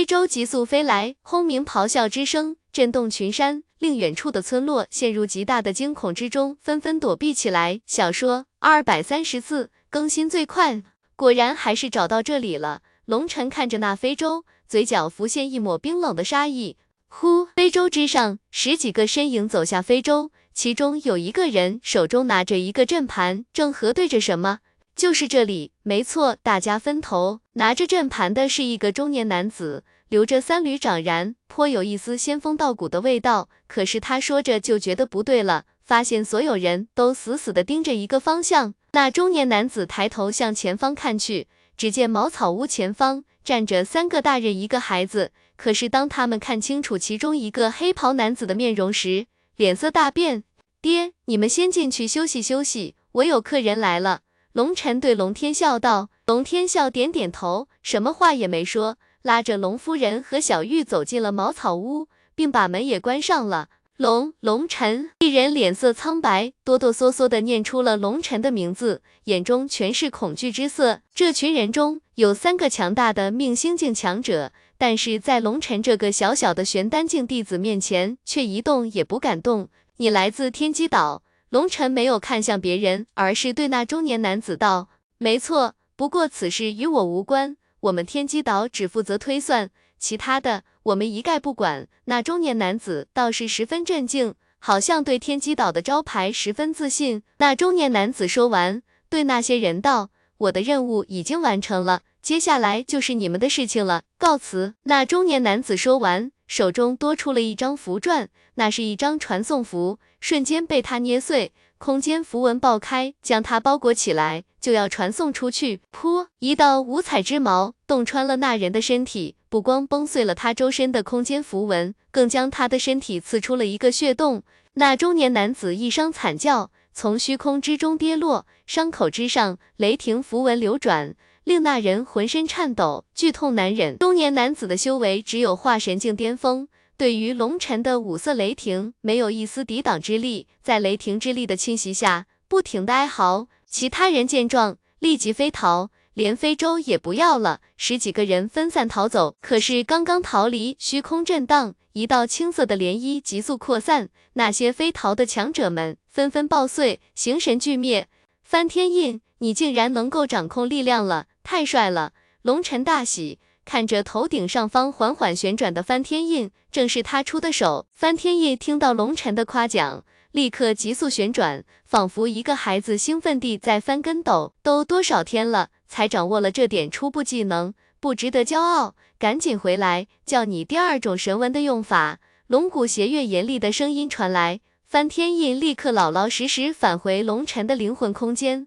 非洲急速飞来，轰鸣咆哮之声震动群山，令远处的村落陷入极大的惊恐之中，纷纷躲避起来。小说二百三十四更新最快，果然还是找到这里了。龙晨看着那非洲，嘴角浮现一抹冰冷的杀意。呼，非洲之上，十几个身影走下非洲，其中有一个人手中拿着一个阵盘，正核对着什么。就是这里，没错，大家分头。拿着阵盘的是一个中年男子，留着三缕长髯，颇有一丝仙风道骨的味道。可是他说着就觉得不对了，发现所有人都死死的盯着一个方向。那中年男子抬头向前方看去，只见茅草屋前方站着三个大人，一个孩子。可是当他们看清楚其中一个黑袍男子的面容时，脸色大变。爹，你们先进去休息休息，我有客人来了。龙晨对龙天笑道，龙天笑点点头，什么话也没说，拉着龙夫人和小玉走进了茅草屋，并把门也关上了。龙龙晨一人脸色苍白，哆哆嗦嗦的念出了龙晨的名字，眼中全是恐惧之色。这群人中有三个强大的命星境强者，但是在龙晨这个小小的玄丹境弟子面前，却一动也不敢动。你来自天机岛。龙晨没有看向别人，而是对那中年男子道：“没错，不过此事与我无关，我们天机岛只负责推算，其他的我们一概不管。”那中年男子倒是十分镇静，好像对天机岛的招牌十分自信。那中年男子说完，对那些人道：“我的任务已经完成了，接下来就是你们的事情了，告辞。”那中年男子说完。手中多出了一张符篆，那是一张传送符，瞬间被他捏碎，空间符文爆开，将他包裹起来，就要传送出去。噗！一道五彩之矛洞穿了那人的身体，不光崩碎了他周身的空间符文，更将他的身体刺出了一个血洞。那中年男子一声惨叫，从虚空之中跌落，伤口之上雷霆符文流转。令那人浑身颤抖，剧痛难忍。中年男子的修为只有化神境巅峰，对于龙尘的五色雷霆没有一丝抵挡之力，在雷霆之力的侵袭下，不停的哀嚎。其他人见状，立即飞逃，连非洲也不要了。十几个人分散逃走，可是刚刚逃离，虚空震荡，一道青色的涟漪急速扩散，那些飞逃的强者们纷纷爆碎，形神俱灭。翻天印，你竟然能够掌控力量了！太帅了！龙尘大喜，看着头顶上方缓缓旋转的翻天印，正是他出的手。翻天印听到龙尘的夸奖，立刻急速旋转，仿佛一个孩子兴奋地在翻跟斗。都多少天了，才掌握了这点初步技能，不值得骄傲。赶紧回来，教你第二种神文的用法。龙骨邪月严厉的声音传来，翻天印立刻老老实实返回龙尘的灵魂空间。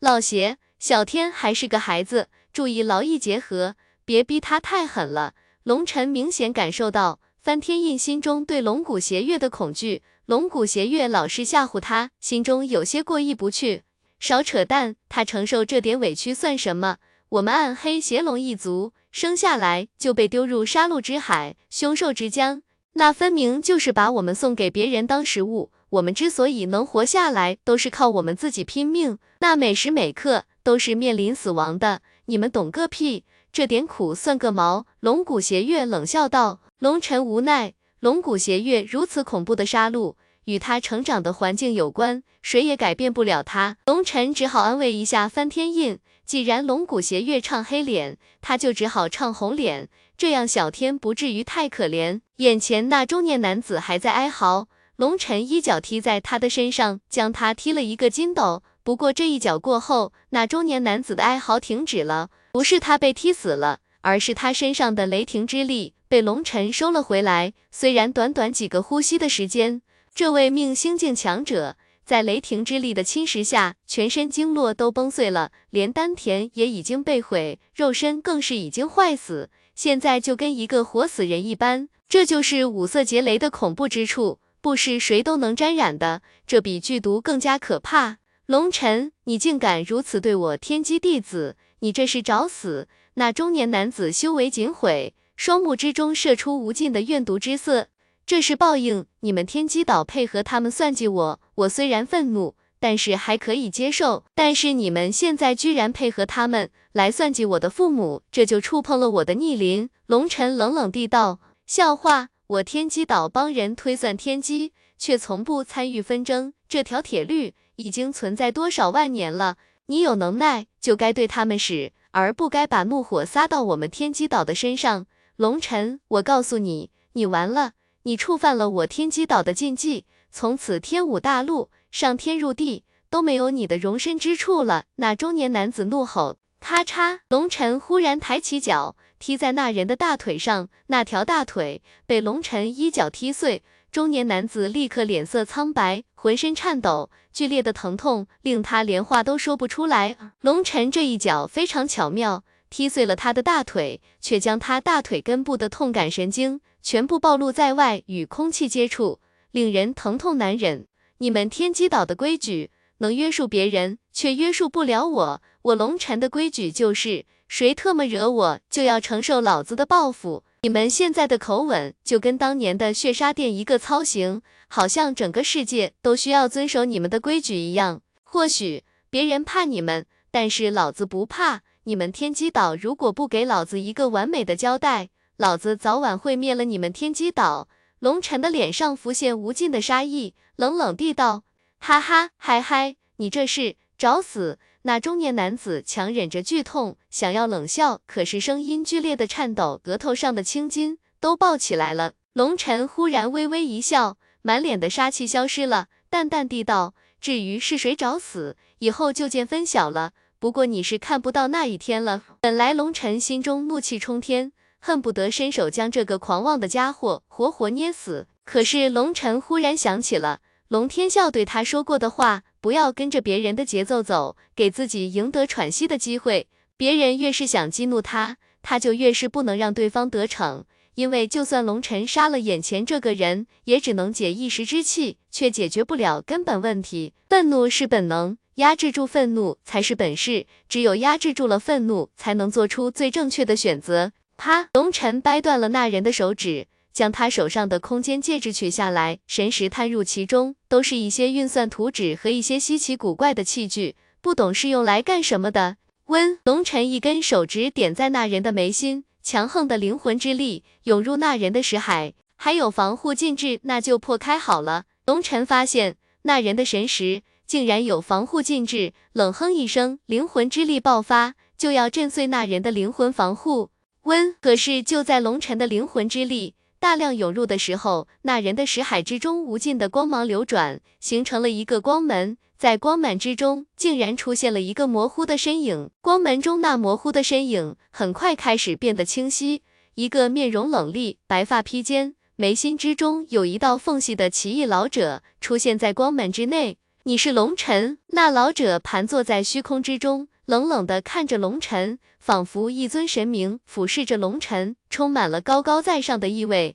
老邪。小天还是个孩子，注意劳逸结合，别逼他太狠了。龙尘明显感受到翻天印心中对龙骨邪月的恐惧，龙骨邪月老是吓唬他，心中有些过意不去。少扯淡，他承受这点委屈算什么？我们暗黑邪龙一族生下来就被丢入杀戮之海、凶兽之江，那分明就是把我们送给别人当食物。我们之所以能活下来，都是靠我们自己拼命，那每时每刻。都是面临死亡的，你们懂个屁！这点苦算个毛！龙骨邪月冷笑道。龙尘无奈，龙骨邪月如此恐怖的杀戮，与他成长的环境有关，谁也改变不了他。龙尘只好安慰一下翻天印，既然龙骨邪月唱黑脸，他就只好唱红脸，这样小天不至于太可怜。眼前那中年男子还在哀嚎，龙尘一脚踢在他的身上，将他踢了一个筋斗。不过这一脚过后，那中年男子的哀嚎停止了，不是他被踢死了，而是他身上的雷霆之力被龙尘收了回来。虽然短短几个呼吸的时间，这位命星境强者在雷霆之力的侵蚀下，全身经络都崩碎了，连丹田也已经被毁，肉身更是已经坏死，现在就跟一个活死人一般。这就是五色劫雷的恐怖之处，不是谁都能沾染的，这比剧毒更加可怕。龙尘，你竟敢如此对我天机弟子，你这是找死！那中年男子修为尽毁，双目之中射出无尽的怨毒之色。这是报应，你们天机岛配合他们算计我，我虽然愤怒，但是还可以接受。但是你们现在居然配合他们来算计我的父母，这就触碰了我的逆鳞。龙尘冷冷地道：“笑话，我天机岛帮人推算天机，却从不参与纷争，这条铁律已经存在多少万年了。你有能耐就该对他们使，而不该把怒火撒到我们天机岛的身上。龙尘，我告诉你，你完了，你触犯了我天机岛的禁忌。”从此天武大陆上天入地都没有你的容身之处了。那中年男子怒吼，咔嚓！龙尘忽然抬起脚踢在那人的大腿上，那条大腿被龙尘一脚踢碎。中年男子立刻脸色苍白，浑身颤抖，剧烈的疼痛令他连话都说不出来。龙尘这一脚非常巧妙，踢碎了他的大腿，却将他大腿根部的痛感神经全部暴露在外，与空气接触。令人疼痛难忍。你们天机岛的规矩能约束别人，却约束不了我。我龙尘的规矩就是，谁特么惹我，就要承受老子的报复。你们现在的口吻，就跟当年的血杀店一个操行，好像整个世界都需要遵守你们的规矩一样。或许别人怕你们，但是老子不怕。你们天机岛如果不给老子一个完美的交代，老子早晚会灭了你们天机岛。龙尘的脸上浮现无尽的杀意，冷冷地道：“哈哈，嗨嗨，你这是找死！”那中年男子强忍着剧痛，想要冷笑，可是声音剧烈的颤抖，额头上的青筋都爆起来了。龙尘忽然微微一笑，满脸的杀气消失了，淡淡地道：“至于是谁找死，以后就见分晓了。不过你是看不到那一天了。”本来龙尘心中怒气冲天。恨不得伸手将这个狂妄的家伙活活捏死。可是龙尘忽然想起了龙天笑对他说过的话，不要跟着别人的节奏走，给自己赢得喘息的机会。别人越是想激怒他，他就越是不能让对方得逞。因为就算龙尘杀了眼前这个人，也只能解一时之气，却解决不了根本问题。愤怒是本能，压制住愤怒才是本事。只有压制住了愤怒，才能做出最正确的选择。啪！龙尘掰断了那人的手指，将他手上的空间戒指取下来，神识探入其中，都是一些运算图纸和一些稀奇古怪的器具，不懂是用来干什么的。温龙尘一根手指点在那人的眉心，强横的灵魂之力涌入那人的识海，还有防护禁制，那就破开好了。龙尘发现那人的神识竟然有防护禁制，冷哼一声，灵魂之力爆发，就要震碎那人的灵魂防护。温，可是就在龙尘的灵魂之力大量涌入的时候，那人的识海之中无尽的光芒流转，形成了一个光门，在光满之中竟然出现了一个模糊的身影。光门中那模糊的身影很快开始变得清晰，一个面容冷厉、白发披肩、眉心之中有一道缝隙的奇异老者出现在光门之内。你是龙尘？那老者盘坐在虚空之中。冷冷的看着龙尘，仿佛一尊神明俯视着龙尘，充满了高高在上的意味。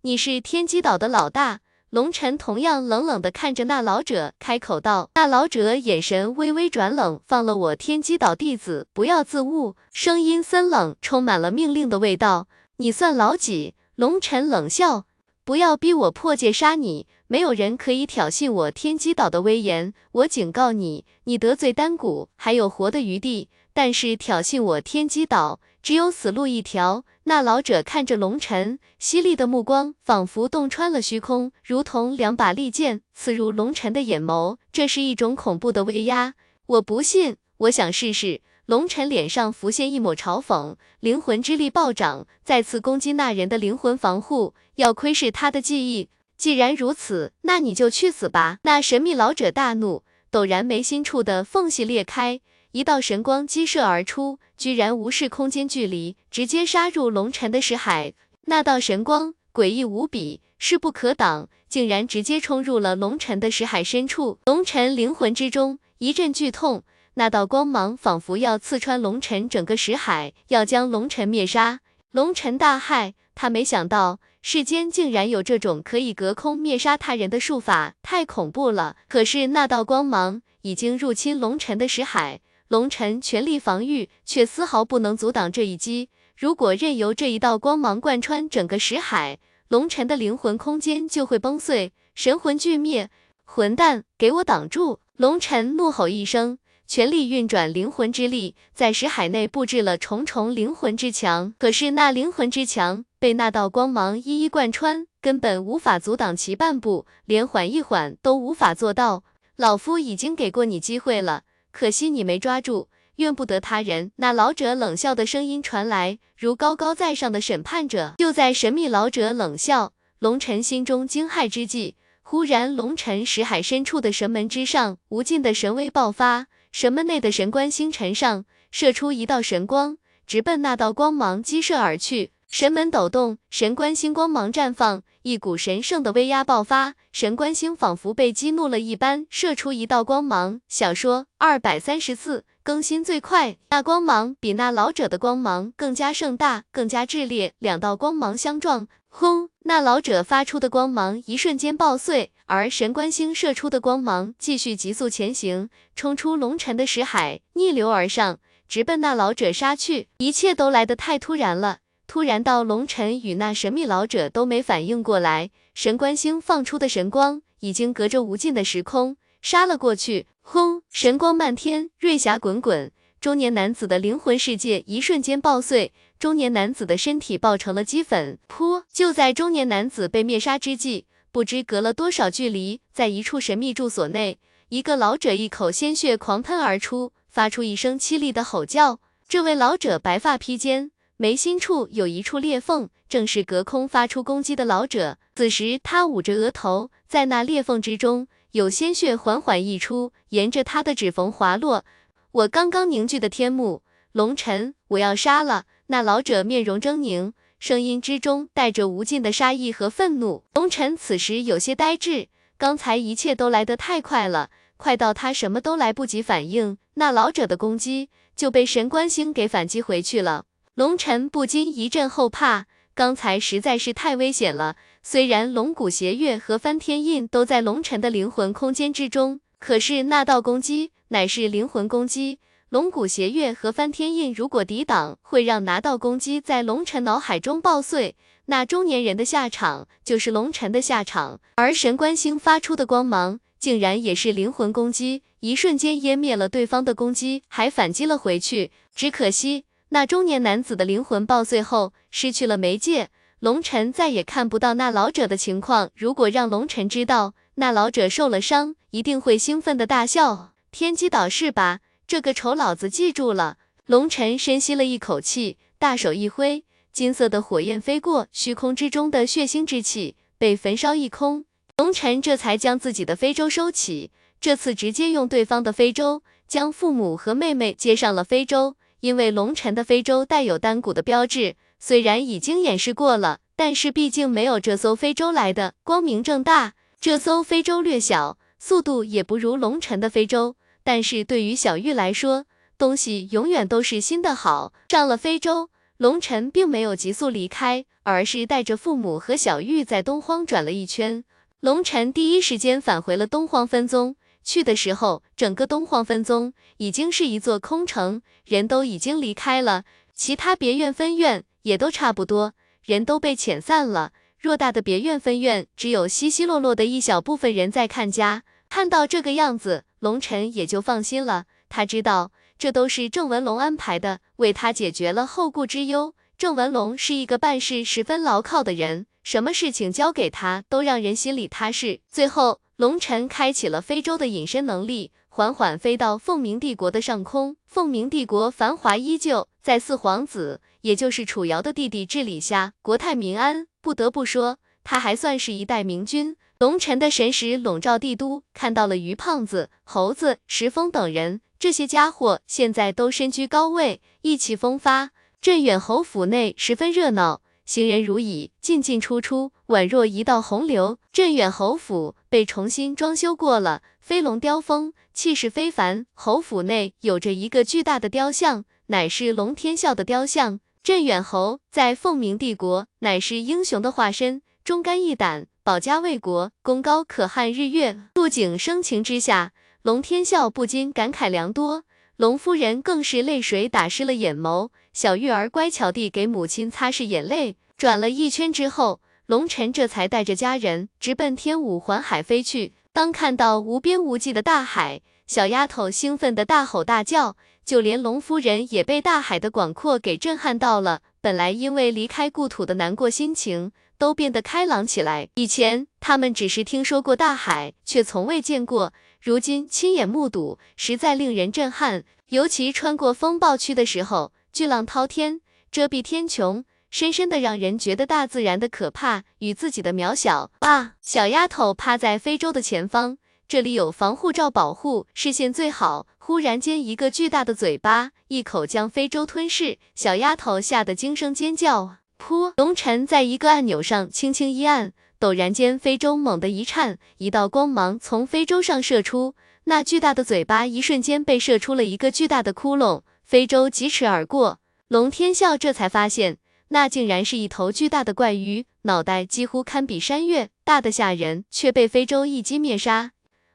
你是天机岛的老大？龙尘同样冷冷的看着那老者，开口道。那老者眼神微微转冷，放了我天机岛弟子，不要自误。声音森冷，充满了命令的味道。你算老几？龙尘冷笑，不要逼我破戒杀你。没有人可以挑衅我天机岛的威严，我警告你，你得罪丹谷还有活的余地，但是挑衅我天机岛，只有死路一条。那老者看着龙尘，犀利的目光仿佛洞穿了虚空，如同两把利剑刺入龙尘的眼眸，这是一种恐怖的威压。我不信，我想试试。龙尘脸上浮现一抹嘲讽，灵魂之力暴涨，再次攻击那人的灵魂防护，要窥视他的记忆。既然如此，那你就去死吧！那神秘老者大怒，陡然眉心处的缝隙裂开，一道神光激射而出，居然无视空间距离，直接杀入龙尘的识海。那道神光诡异无比，势不可挡，竟然直接冲入了龙尘的识海深处。龙尘灵魂之中一阵剧痛，那道光芒仿佛要刺穿龙尘整个识海，要将龙尘灭杀。龙尘大骇，他没想到。世间竟然有这种可以隔空灭杀他人的术法，太恐怖了！可是那道光芒已经入侵龙尘的识海，龙尘全力防御，却丝毫不能阻挡这一击。如果任由这一道光芒贯穿整个识海，龙尘的灵魂空间就会崩碎，神魂俱灭。混蛋，给我挡住！龙晨怒吼一声，全力运转灵魂之力，在识海内布置了重重灵魂之墙。可是那灵魂之墙被那道光芒一一贯穿，根本无法阻挡其半步，连缓一缓都无法做到。老夫已经给过你机会了，可惜你没抓住。怨不得他人。那老者冷笑的声音传来，如高高在上的审判者。就在神秘老者冷笑，龙尘心中惊骇之际，忽然龙尘识海深处的神门之上，无尽的神威爆发，神门内的神官星辰上射出一道神光，直奔那道光芒激射而去。神门抖动，神官星光芒绽放，一股神圣的威压爆发，神官星仿佛被激怒了一般，射出一道光芒。小说二百三十四更新最快，那光芒比那老者的光芒更加盛大，更加炽烈，两道光芒相撞，轰！那老者发出的光芒一瞬间爆碎，而神官星射出的光芒继续急速前行，冲出龙尘的石海，逆流而上，直奔那老者杀去。一切都来得太突然了。突然到龙尘与那神秘老者都没反应过来，神官星放出的神光已经隔着无尽的时空杀了过去。轰！神光漫天，瑞霞滚滚，中年男子的灵魂世界一瞬间爆碎，中年男子的身体爆成了齑粉。噗！就在中年男子被灭杀之际，不知隔了多少距离，在一处神秘住所内，一个老者一口鲜血狂喷而出，发出一声凄厉的吼叫。这位老者白发披肩。眉心处有一处裂缝，正是隔空发出攻击的老者。此时他捂着额头，在那裂缝之中，有鲜血缓缓溢出，沿着他的指缝滑落。我刚刚凝聚的天幕，龙尘，我要杀了那老者。面容狰狞，声音之中带着无尽的杀意和愤怒。龙尘此时有些呆滞，刚才一切都来得太快了，快到他什么都来不及反应，那老者的攻击就被神官星给反击回去了。龙尘不禁一阵后怕，刚才实在是太危险了。虽然龙骨邪月和翻天印都在龙尘的灵魂空间之中，可是那道攻击乃是灵魂攻击，龙骨邪月和翻天印如果抵挡，会让拿到攻击在龙尘脑海中爆碎，那中年人的下场就是龙尘的下场。而神官星发出的光芒，竟然也是灵魂攻击，一瞬间湮灭了对方的攻击，还反击了回去。只可惜。那中年男子的灵魂爆碎后，失去了媒介，龙尘再也看不到那老者的情况。如果让龙尘知道那老者受了伤，一定会兴奋的大笑。天机岛是吧？这个丑老子记住了。龙尘深吸了一口气，大手一挥，金色的火焰飞过，虚空之中的血腥之气被焚烧一空。龙尘这才将自己的非洲收起，这次直接用对方的非洲将父母和妹妹接上了非洲。因为龙尘的非洲带有单股的标志，虽然已经演示过了，但是毕竟没有这艘非洲来的光明正大。这艘非洲略小，速度也不如龙尘的非洲，但是对于小玉来说，东西永远都是新的好。上了非洲，龙尘并没有急速离开，而是带着父母和小玉在东荒转了一圈。龙晨第一时间返回了东荒分宗。去的时候，整个东荒分宗已经是一座空城，人都已经离开了，其他别院分院也都差不多，人都被遣散了。偌大的别院分院，只有稀稀落落的一小部分人在看家。看到这个样子，龙尘也就放心了。他知道这都是郑文龙安排的，为他解决了后顾之忧。郑文龙是一个办事十分牢靠的人，什么事情交给他，都让人心里踏实。最后。龙尘开启了非洲的隐身能力，缓缓飞到凤鸣帝国的上空。凤鸣帝国繁华依旧，在四皇子，也就是楚瑶的弟弟治理下，国泰民安。不得不说，他还算是一代明君。龙尘的神识笼罩帝都，看到了于胖子、猴子、石峰等人，这些家伙现在都身居高位，意气风发。镇远侯府内十分热闹。行人如蚁，进进出出，宛若一道洪流。镇远侯府被重新装修过了，飞龙雕风，气势非凡。侯府内有着一个巨大的雕像，乃是龙天啸的雕像。镇远侯在凤鸣帝国乃是英雄的化身，忠肝义胆，保家卫国，功高可撼日月。杜景生情之下，龙天啸不禁感慨良多。龙夫人更是泪水打湿了眼眸，小玉儿乖巧地给母亲擦拭眼泪。转了一圈之后，龙晨这才带着家人直奔天武环海飞去。当看到无边无际的大海，小丫头兴奋地大吼大叫，就连龙夫人也被大海的广阔给震撼到了。本来因为离开故土的难过心情，都变得开朗起来。以前他们只是听说过大海，却从未见过，如今亲眼目睹，实在令人震撼。尤其穿过风暴区的时候，巨浪滔天，遮蔽天穹。深深的让人觉得大自然的可怕与自己的渺小啊！小丫头趴在非洲的前方，这里有防护罩保护，视线最好。忽然间，一个巨大的嘴巴一口将非洲吞噬，小丫头吓得惊声尖叫。噗！龙晨在一个按钮上轻轻一按，陡然间，非洲猛地一颤，一道光芒从非洲上射出，那巨大的嘴巴一瞬间被射出了一个巨大的窟窿，非洲疾驰而过。龙天笑这才发现。那竟然是一头巨大的怪鱼，脑袋几乎堪比山岳，大的吓人，却被非洲一击灭杀。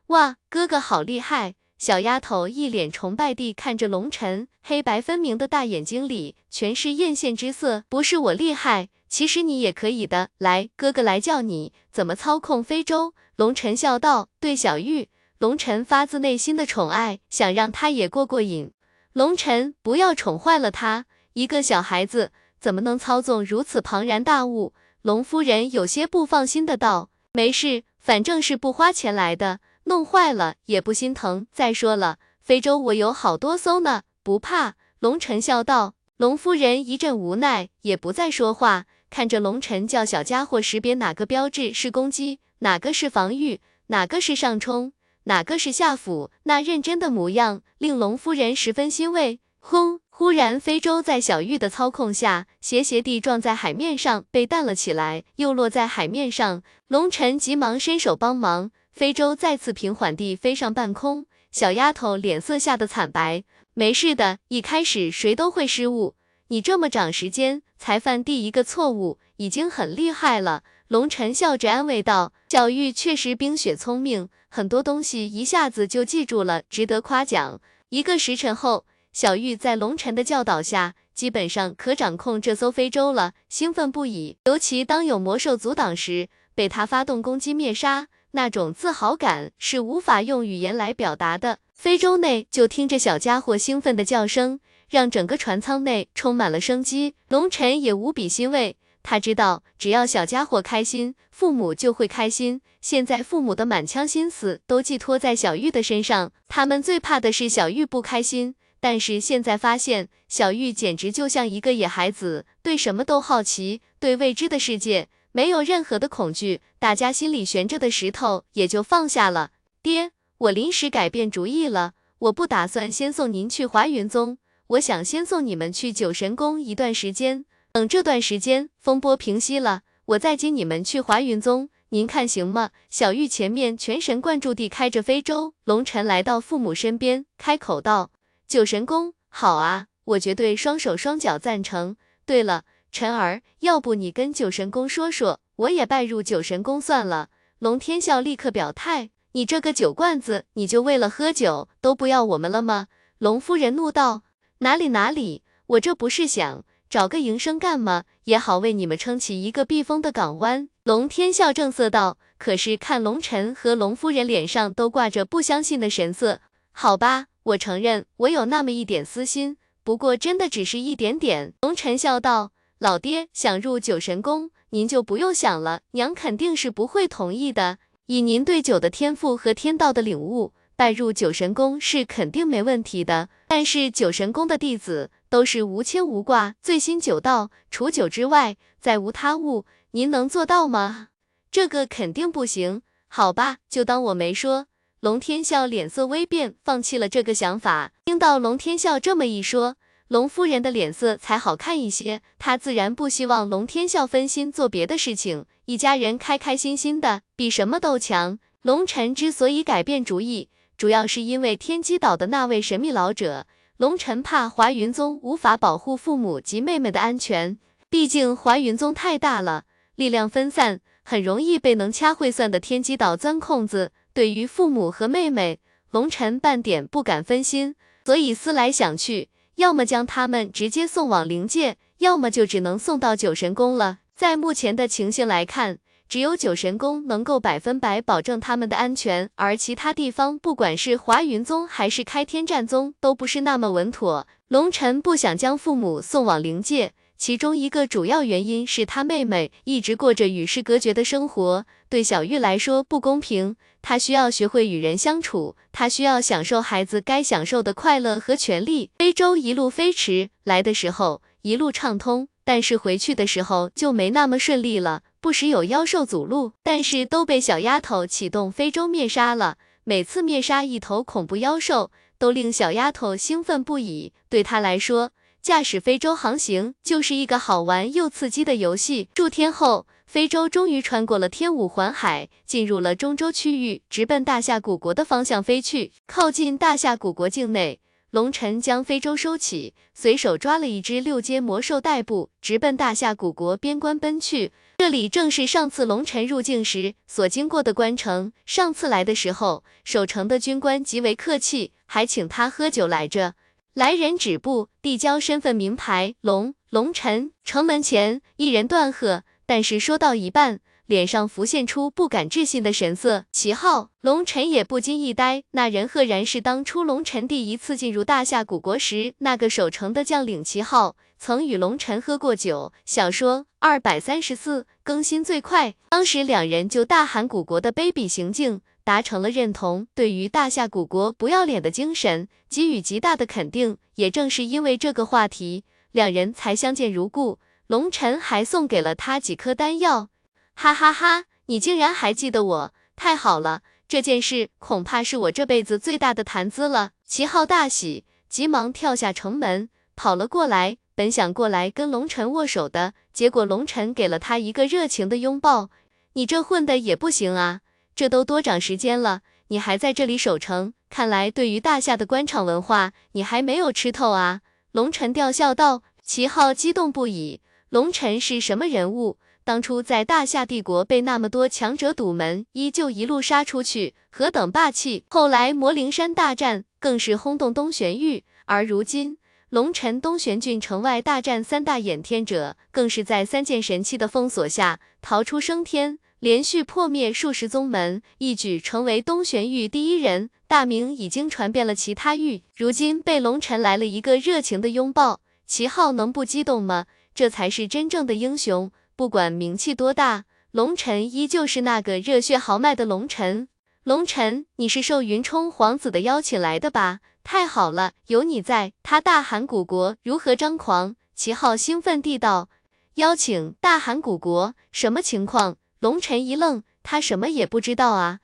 哇，哥哥好厉害！小丫头一脸崇拜地看着龙晨，黑白分明的大眼睛里全是艳羡之色。不是我厉害，其实你也可以的。来，哥哥来教你怎么操控非洲。龙晨笑道，对小玉，龙晨发自内心的宠爱，想让她也过过瘾。龙晨，不要宠坏了她，一个小孩子。怎么能操纵如此庞然大物？龙夫人有些不放心的道：“没事，反正是不花钱来的，弄坏了也不心疼。再说了，非洲我有好多艘呢，不怕。”龙晨笑道。龙夫人一阵无奈，也不再说话，看着龙晨叫小家伙识别哪个标志是攻击，哪个是防御，哪个是上冲，哪个是下俯，那认真的模样令龙夫人十分欣慰。轰！忽然，非洲在小玉的操控下，斜斜地撞在海面上，被弹了起来，又落在海面上。龙晨急忙伸手帮忙，非洲再次平缓地飞上半空。小丫头脸色吓得惨白。没事的，一开始谁都会失误，你这么长时间才犯第一个错误，已经很厉害了。龙晨笑着安慰道：“小玉确实冰雪聪明，很多东西一下子就记住了，值得夸奖。”一个时辰后。小玉在龙晨的教导下，基本上可掌控这艘非洲了，兴奋不已。尤其当有魔兽阻挡时，被他发动攻击灭杀，那种自豪感是无法用语言来表达的。非洲内就听着小家伙兴奋的叫声，让整个船舱内充满了生机。龙晨也无比欣慰，他知道只要小家伙开心，父母就会开心。现在父母的满腔心思都寄托在小玉的身上，他们最怕的是小玉不开心。但是现在发现，小玉简直就像一个野孩子，对什么都好奇，对未知的世界没有任何的恐惧，大家心里悬着的石头也就放下了。爹，我临时改变主意了，我不打算先送您去华云宗，我想先送你们去九神宫一段时间，等这段时间风波平息了，我再接你们去华云宗，您看行吗？小玉前面全神贯注地开着非洲，龙晨来到父母身边，开口道。九神宫好啊，我绝对双手双脚赞成。对了，晨儿，要不你跟九神宫说说，我也拜入九神宫算了。龙天笑立刻表态，你这个酒罐子，你就为了喝酒都不要我们了吗？龙夫人怒道，哪里哪里，我这不是想找个营生干吗？也好为你们撑起一个避风的港湾。龙天笑正色道，可是看龙晨和龙夫人脸上都挂着不相信的神色，好吧。我承认，我有那么一点私心，不过真的只是一点点。龙晨笑道：“老爹想入九神宫，您就不用想了，娘肯定是不会同意的。以您对酒的天赋和天道的领悟，拜入九神宫是肯定没问题的。但是九神宫的弟子都是无牵无挂，醉心酒道，除酒之外再无他物，您能做到吗？这个肯定不行。好吧，就当我没说。”龙天笑脸色微变，放弃了这个想法。听到龙天笑这么一说，龙夫人的脸色才好看一些。她自然不希望龙天笑分心做别的事情，一家人开开心心的比什么都强。龙晨之所以改变主意，主要是因为天机岛的那位神秘老者。龙晨怕华云宗无法保护父母及妹妹的安全，毕竟华云宗太大了，力量分散，很容易被能掐会算的天机岛钻空子。对于父母和妹妹，龙晨半点不敢分心，所以思来想去，要么将他们直接送往灵界，要么就只能送到九神宫了。在目前的情形来看，只有九神宫能够百分百保证他们的安全，而其他地方，不管是华云宗还是开天战宗，都不是那么稳妥。龙尘不想将父母送往灵界，其中一个主要原因是他妹妹一直过着与世隔绝的生活，对小玉来说不公平。她需要学会与人相处，她需要享受孩子该享受的快乐和权利。非洲一路飞驰，来的时候一路畅通，但是回去的时候就没那么顺利了。不时有妖兽阻路，但是都被小丫头启动非洲灭杀了。每次灭杀一头恐怖妖兽，都令小丫头兴奋不已。对她来说，驾驶非洲航行就是一个好玩又刺激的游戏。数天后，非洲终于穿过了天五环海，进入了中州区域，直奔大夏古国的方向飞去。靠近大夏古国境内。龙尘将非洲收起，随手抓了一只六阶魔兽代步，直奔大夏古国边关奔去。这里正是上次龙尘入境时所经过的关城。上次来的时候，守城的军官极为客气，还请他喝酒来着。来人止步，递交身份名牌。龙龙尘，城门前一人断喝，但是说到一半。脸上浮现出不敢置信的神色。齐浩，龙尘也不禁一呆。那人赫然是当初龙尘第一次进入大夏古国时，那个守城的将领齐浩，曾与龙尘喝过酒。小说二百三十四更新最快，当时两人就大喊古国的卑鄙行径达成了认同，对于大夏古国不要脸的精神给予极大的肯定。也正是因为这个话题，两人才相见如故。龙尘还送给了他几颗丹药。哈哈哈！你竟然还记得我，太好了！这件事恐怕是我这辈子最大的谈资了。齐浩大喜，急忙跳下城门，跑了过来。本想过来跟龙尘握手的，结果龙尘给了他一个热情的拥抱。你这混的也不行啊！这都多长时间了，你还在这里守城？看来对于大夏的官场文化，你还没有吃透啊！龙尘吊笑道。齐浩激动不已，龙尘是什么人物？当初在大夏帝国被那么多强者堵门，依旧一路杀出去，何等霸气！后来魔灵山大战更是轰动东玄域，而如今龙尘东玄郡城外大战三大掩天者，更是在三件神器的封锁下逃出升天，连续破灭数十宗门，一举成为东玄域第一人，大名已经传遍了其他域。如今被龙尘来了一个热情的拥抱，齐浩能不激动吗？这才是真正的英雄。不管名气多大，龙尘依旧是那个热血豪迈的龙尘。龙尘，你是受云冲皇子的邀请来的吧？太好了，有你在，他大韩古国如何张狂？齐浩兴奋地道。邀请大韩古国，什么情况？龙尘一愣，他什么也不知道啊。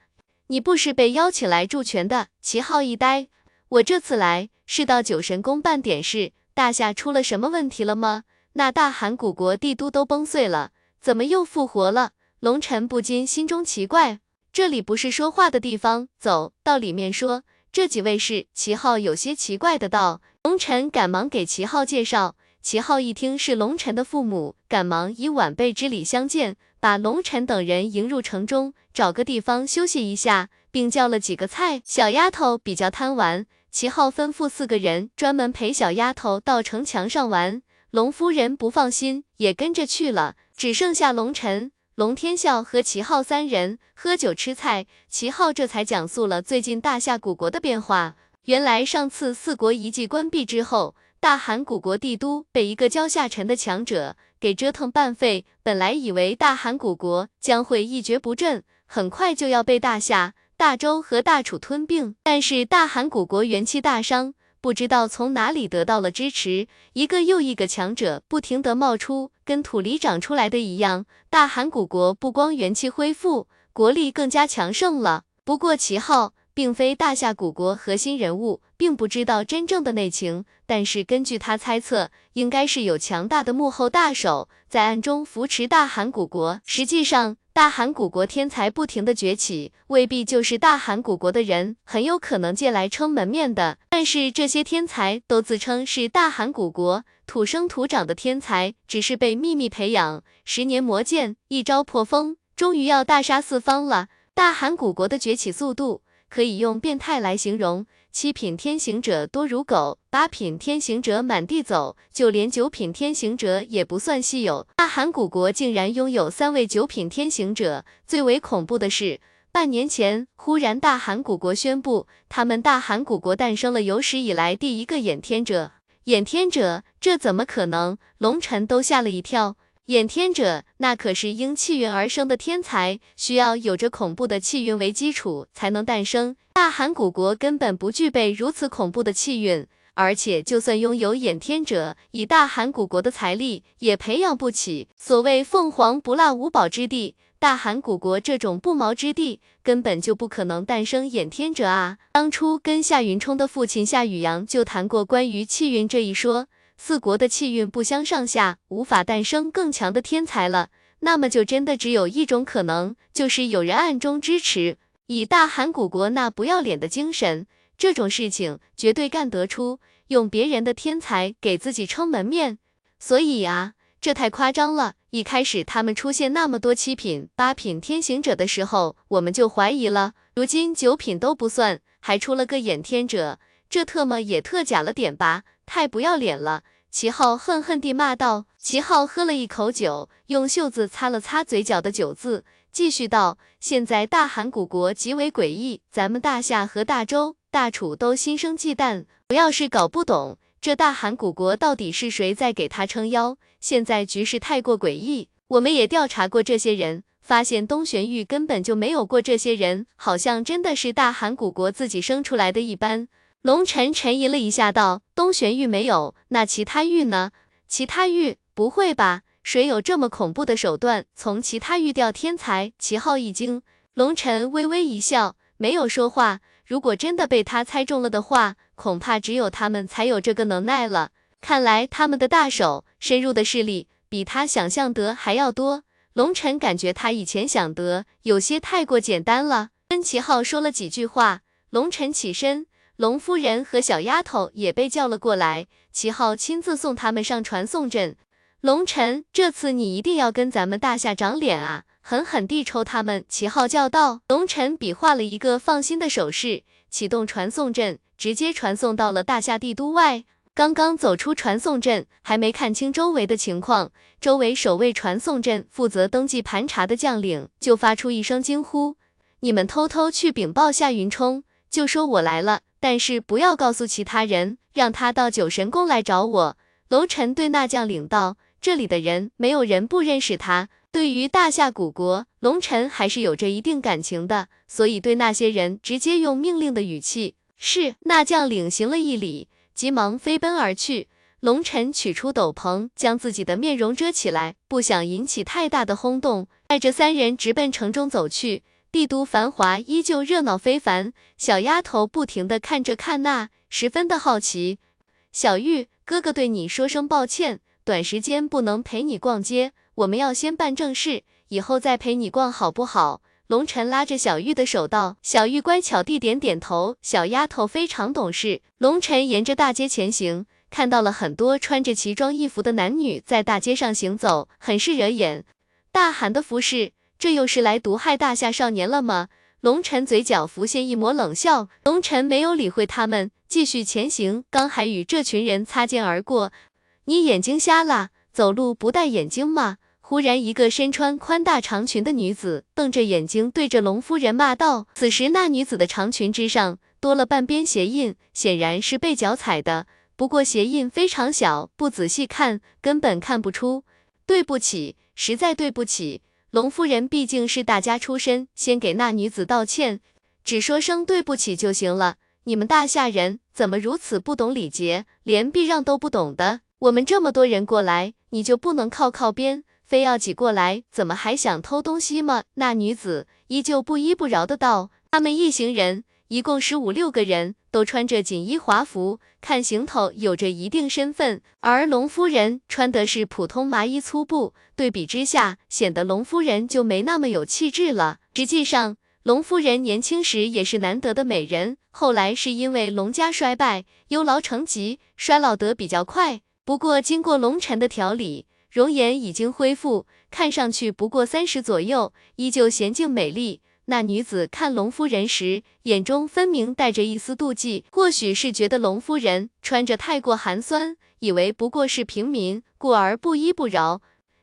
你不是被邀请来助拳的？齐浩一呆，我这次来是到九神宫办点事，大夏出了什么问题了吗？那大韩古国帝都都崩碎了，怎么又复活了？龙尘不禁心中奇怪。这里不是说话的地方，走到里面说。这几位是齐浩有些奇怪的道。龙尘赶忙给齐浩介绍。齐浩一听是龙尘的父母，赶忙以晚辈之礼相见，把龙尘等人迎入城中，找个地方休息一下，并叫了几个菜。小丫头比较贪玩，齐浩吩咐四个人专门陪小丫头到城墙上玩。龙夫人不放心，也跟着去了，只剩下龙晨、龙天笑和齐浩三人喝酒吃菜。齐浩这才讲述了最近大夏古国的变化。原来上次四国遗迹关闭之后，大韩古国帝都被一个叫夏沉的强者给折腾半废。本来以为大韩古国将会一蹶不振，很快就要被大夏、大周和大楚吞并，但是大韩古国元气大伤。不知道从哪里得到了支持，一个又一个强者不停地冒出，跟土里长出来的一样。大韩古国不光元气恢复，国力更加强盛了。不过齐浩并非大夏古国核心人物，并不知道真正的内情。但是根据他猜测，应该是有强大的幕后大手在暗中扶持大韩古国。实际上。大韩古国天才不停的崛起，未必就是大韩古国的人，很有可能借来撑门面的。但是这些天才都自称是大韩古国土生土长的天才，只是被秘密培养，十年磨剑，一招破风，终于要大杀四方了。大韩古国的崛起速度可以用变态来形容。七品天行者多如狗，八品天行者满地走，就连九品天行者也不算稀有。大韩古国竟然拥有三位九品天行者，最为恐怖的是，半年前忽然大韩古国宣布，他们大韩古国诞生了有史以来第一个演天者。演天者，这怎么可能？龙尘都吓了一跳。演天者，那可是因气运而生的天才，需要有着恐怖的气运为基础才能诞生。大韩古国根本不具备如此恐怖的气运，而且就算拥有演天者，以大韩古国的财力，也培养不起。所谓凤凰不落五宝之地，大韩古国这种不毛之地，根本就不可能诞生演天者啊！当初跟夏云冲的父亲夏雨阳就谈过关于气运这一说。四国的气运不相上下，无法诞生更强的天才了。那么就真的只有一种可能，就是有人暗中支持。以大韩古国那不要脸的精神，这种事情绝对干得出，用别人的天才给自己撑门面。所以啊，这太夸张了。一开始他们出现那么多七品、八品天行者的时候，我们就怀疑了。如今九品都不算，还出了个演天者，这特么也特假了点吧？太不要脸了！齐浩恨恨地骂道。齐浩喝了一口酒，用袖子擦了擦嘴角的酒渍，继续道：“现在大韩古国极为诡异，咱们大夏和大周、大楚都心生忌惮。我要是搞不懂这大韩古国到底是谁在给他撑腰，现在局势太过诡异。我们也调查过这些人，发现东玄玉根本就没有过这些人，好像真的是大韩古国自己生出来的一般。”龙晨沉吟了一下，道：“东玄玉没有，那其他玉呢？其他玉？不会吧？谁有这么恐怖的手段，从其他玉调天才？”齐浩一惊，龙晨微微一笑，没有说话。如果真的被他猜中了的话，恐怕只有他们才有这个能耐了。看来他们的大手深入的势力，比他想象得还要多。龙晨感觉他以前想得有些太过简单了。跟齐浩说了几句话，龙晨起身。龙夫人和小丫头也被叫了过来，齐浩亲自送他们上传送阵。龙晨，这次你一定要跟咱们大夏长脸啊！狠狠地抽他们！齐浩叫道。龙晨比划了一个放心的手势，启动传送阵，直接传送到了大夏帝都外。刚刚走出传送阵，还没看清周围的情况，周围守卫传送阵负责登记盘查的将领就发出一声惊呼：“你们偷偷去禀报夏云冲，就说我来了。”但是不要告诉其他人，让他到九神宫来找我。楼臣对那将领道：“这里的人没有人不认识他。对于大夏古国，龙臣还是有着一定感情的，所以对那些人直接用命令的语气。”是。那将领行了一礼，急忙飞奔而去。龙臣取出斗篷，将自己的面容遮起来，不想引起太大的轰动，带着三人直奔城中走去。帝都繁华，依旧热闹非凡。小丫头不停地看着看那，十分的好奇。小玉，哥哥对你说声抱歉，短时间不能陪你逛街，我们要先办正事，以后再陪你逛好不好？龙晨拉着小玉的手道。小玉乖巧地点点头。小丫头非常懂事。龙晨沿着大街前行，看到了很多穿着奇装异服的男女在大街上行走，很是惹眼。大喊的服饰。这又是来毒害大夏少年了吗？龙晨嘴角浮现一抹冷笑。龙晨没有理会他们，继续前行。刚还与这群人擦肩而过，你眼睛瞎了？走路不戴眼镜吗？忽然，一个身穿宽大长裙的女子瞪着眼睛对着龙夫人骂道。此时，那女子的长裙之上多了半边鞋印，显然是被脚踩的。不过鞋印非常小，不仔细看根本看不出。对不起，实在对不起。龙夫人毕竟是大家出身，先给那女子道歉，只说声对不起就行了。你们大夏人怎么如此不懂礼节，连避让都不懂的？我们这么多人过来，你就不能靠靠边，非要挤过来？怎么还想偷东西吗？那女子依旧不依不饶的道。他们一行人一共十五六个人，都穿着锦衣华服，看行头有着一定身份，而龙夫人穿的是普通麻衣粗布。对比之下，显得龙夫人就没那么有气质了。实际上，龙夫人年轻时也是难得的美人，后来是因为龙家衰败，忧劳成疾，衰老得比较快。不过经过龙晨的调理，容颜已经恢复，看上去不过三十左右，依旧娴静美丽。那女子看龙夫人时，眼中分明带着一丝妒忌，或许是觉得龙夫人穿着太过寒酸，以为不过是平民，故而不依不饶。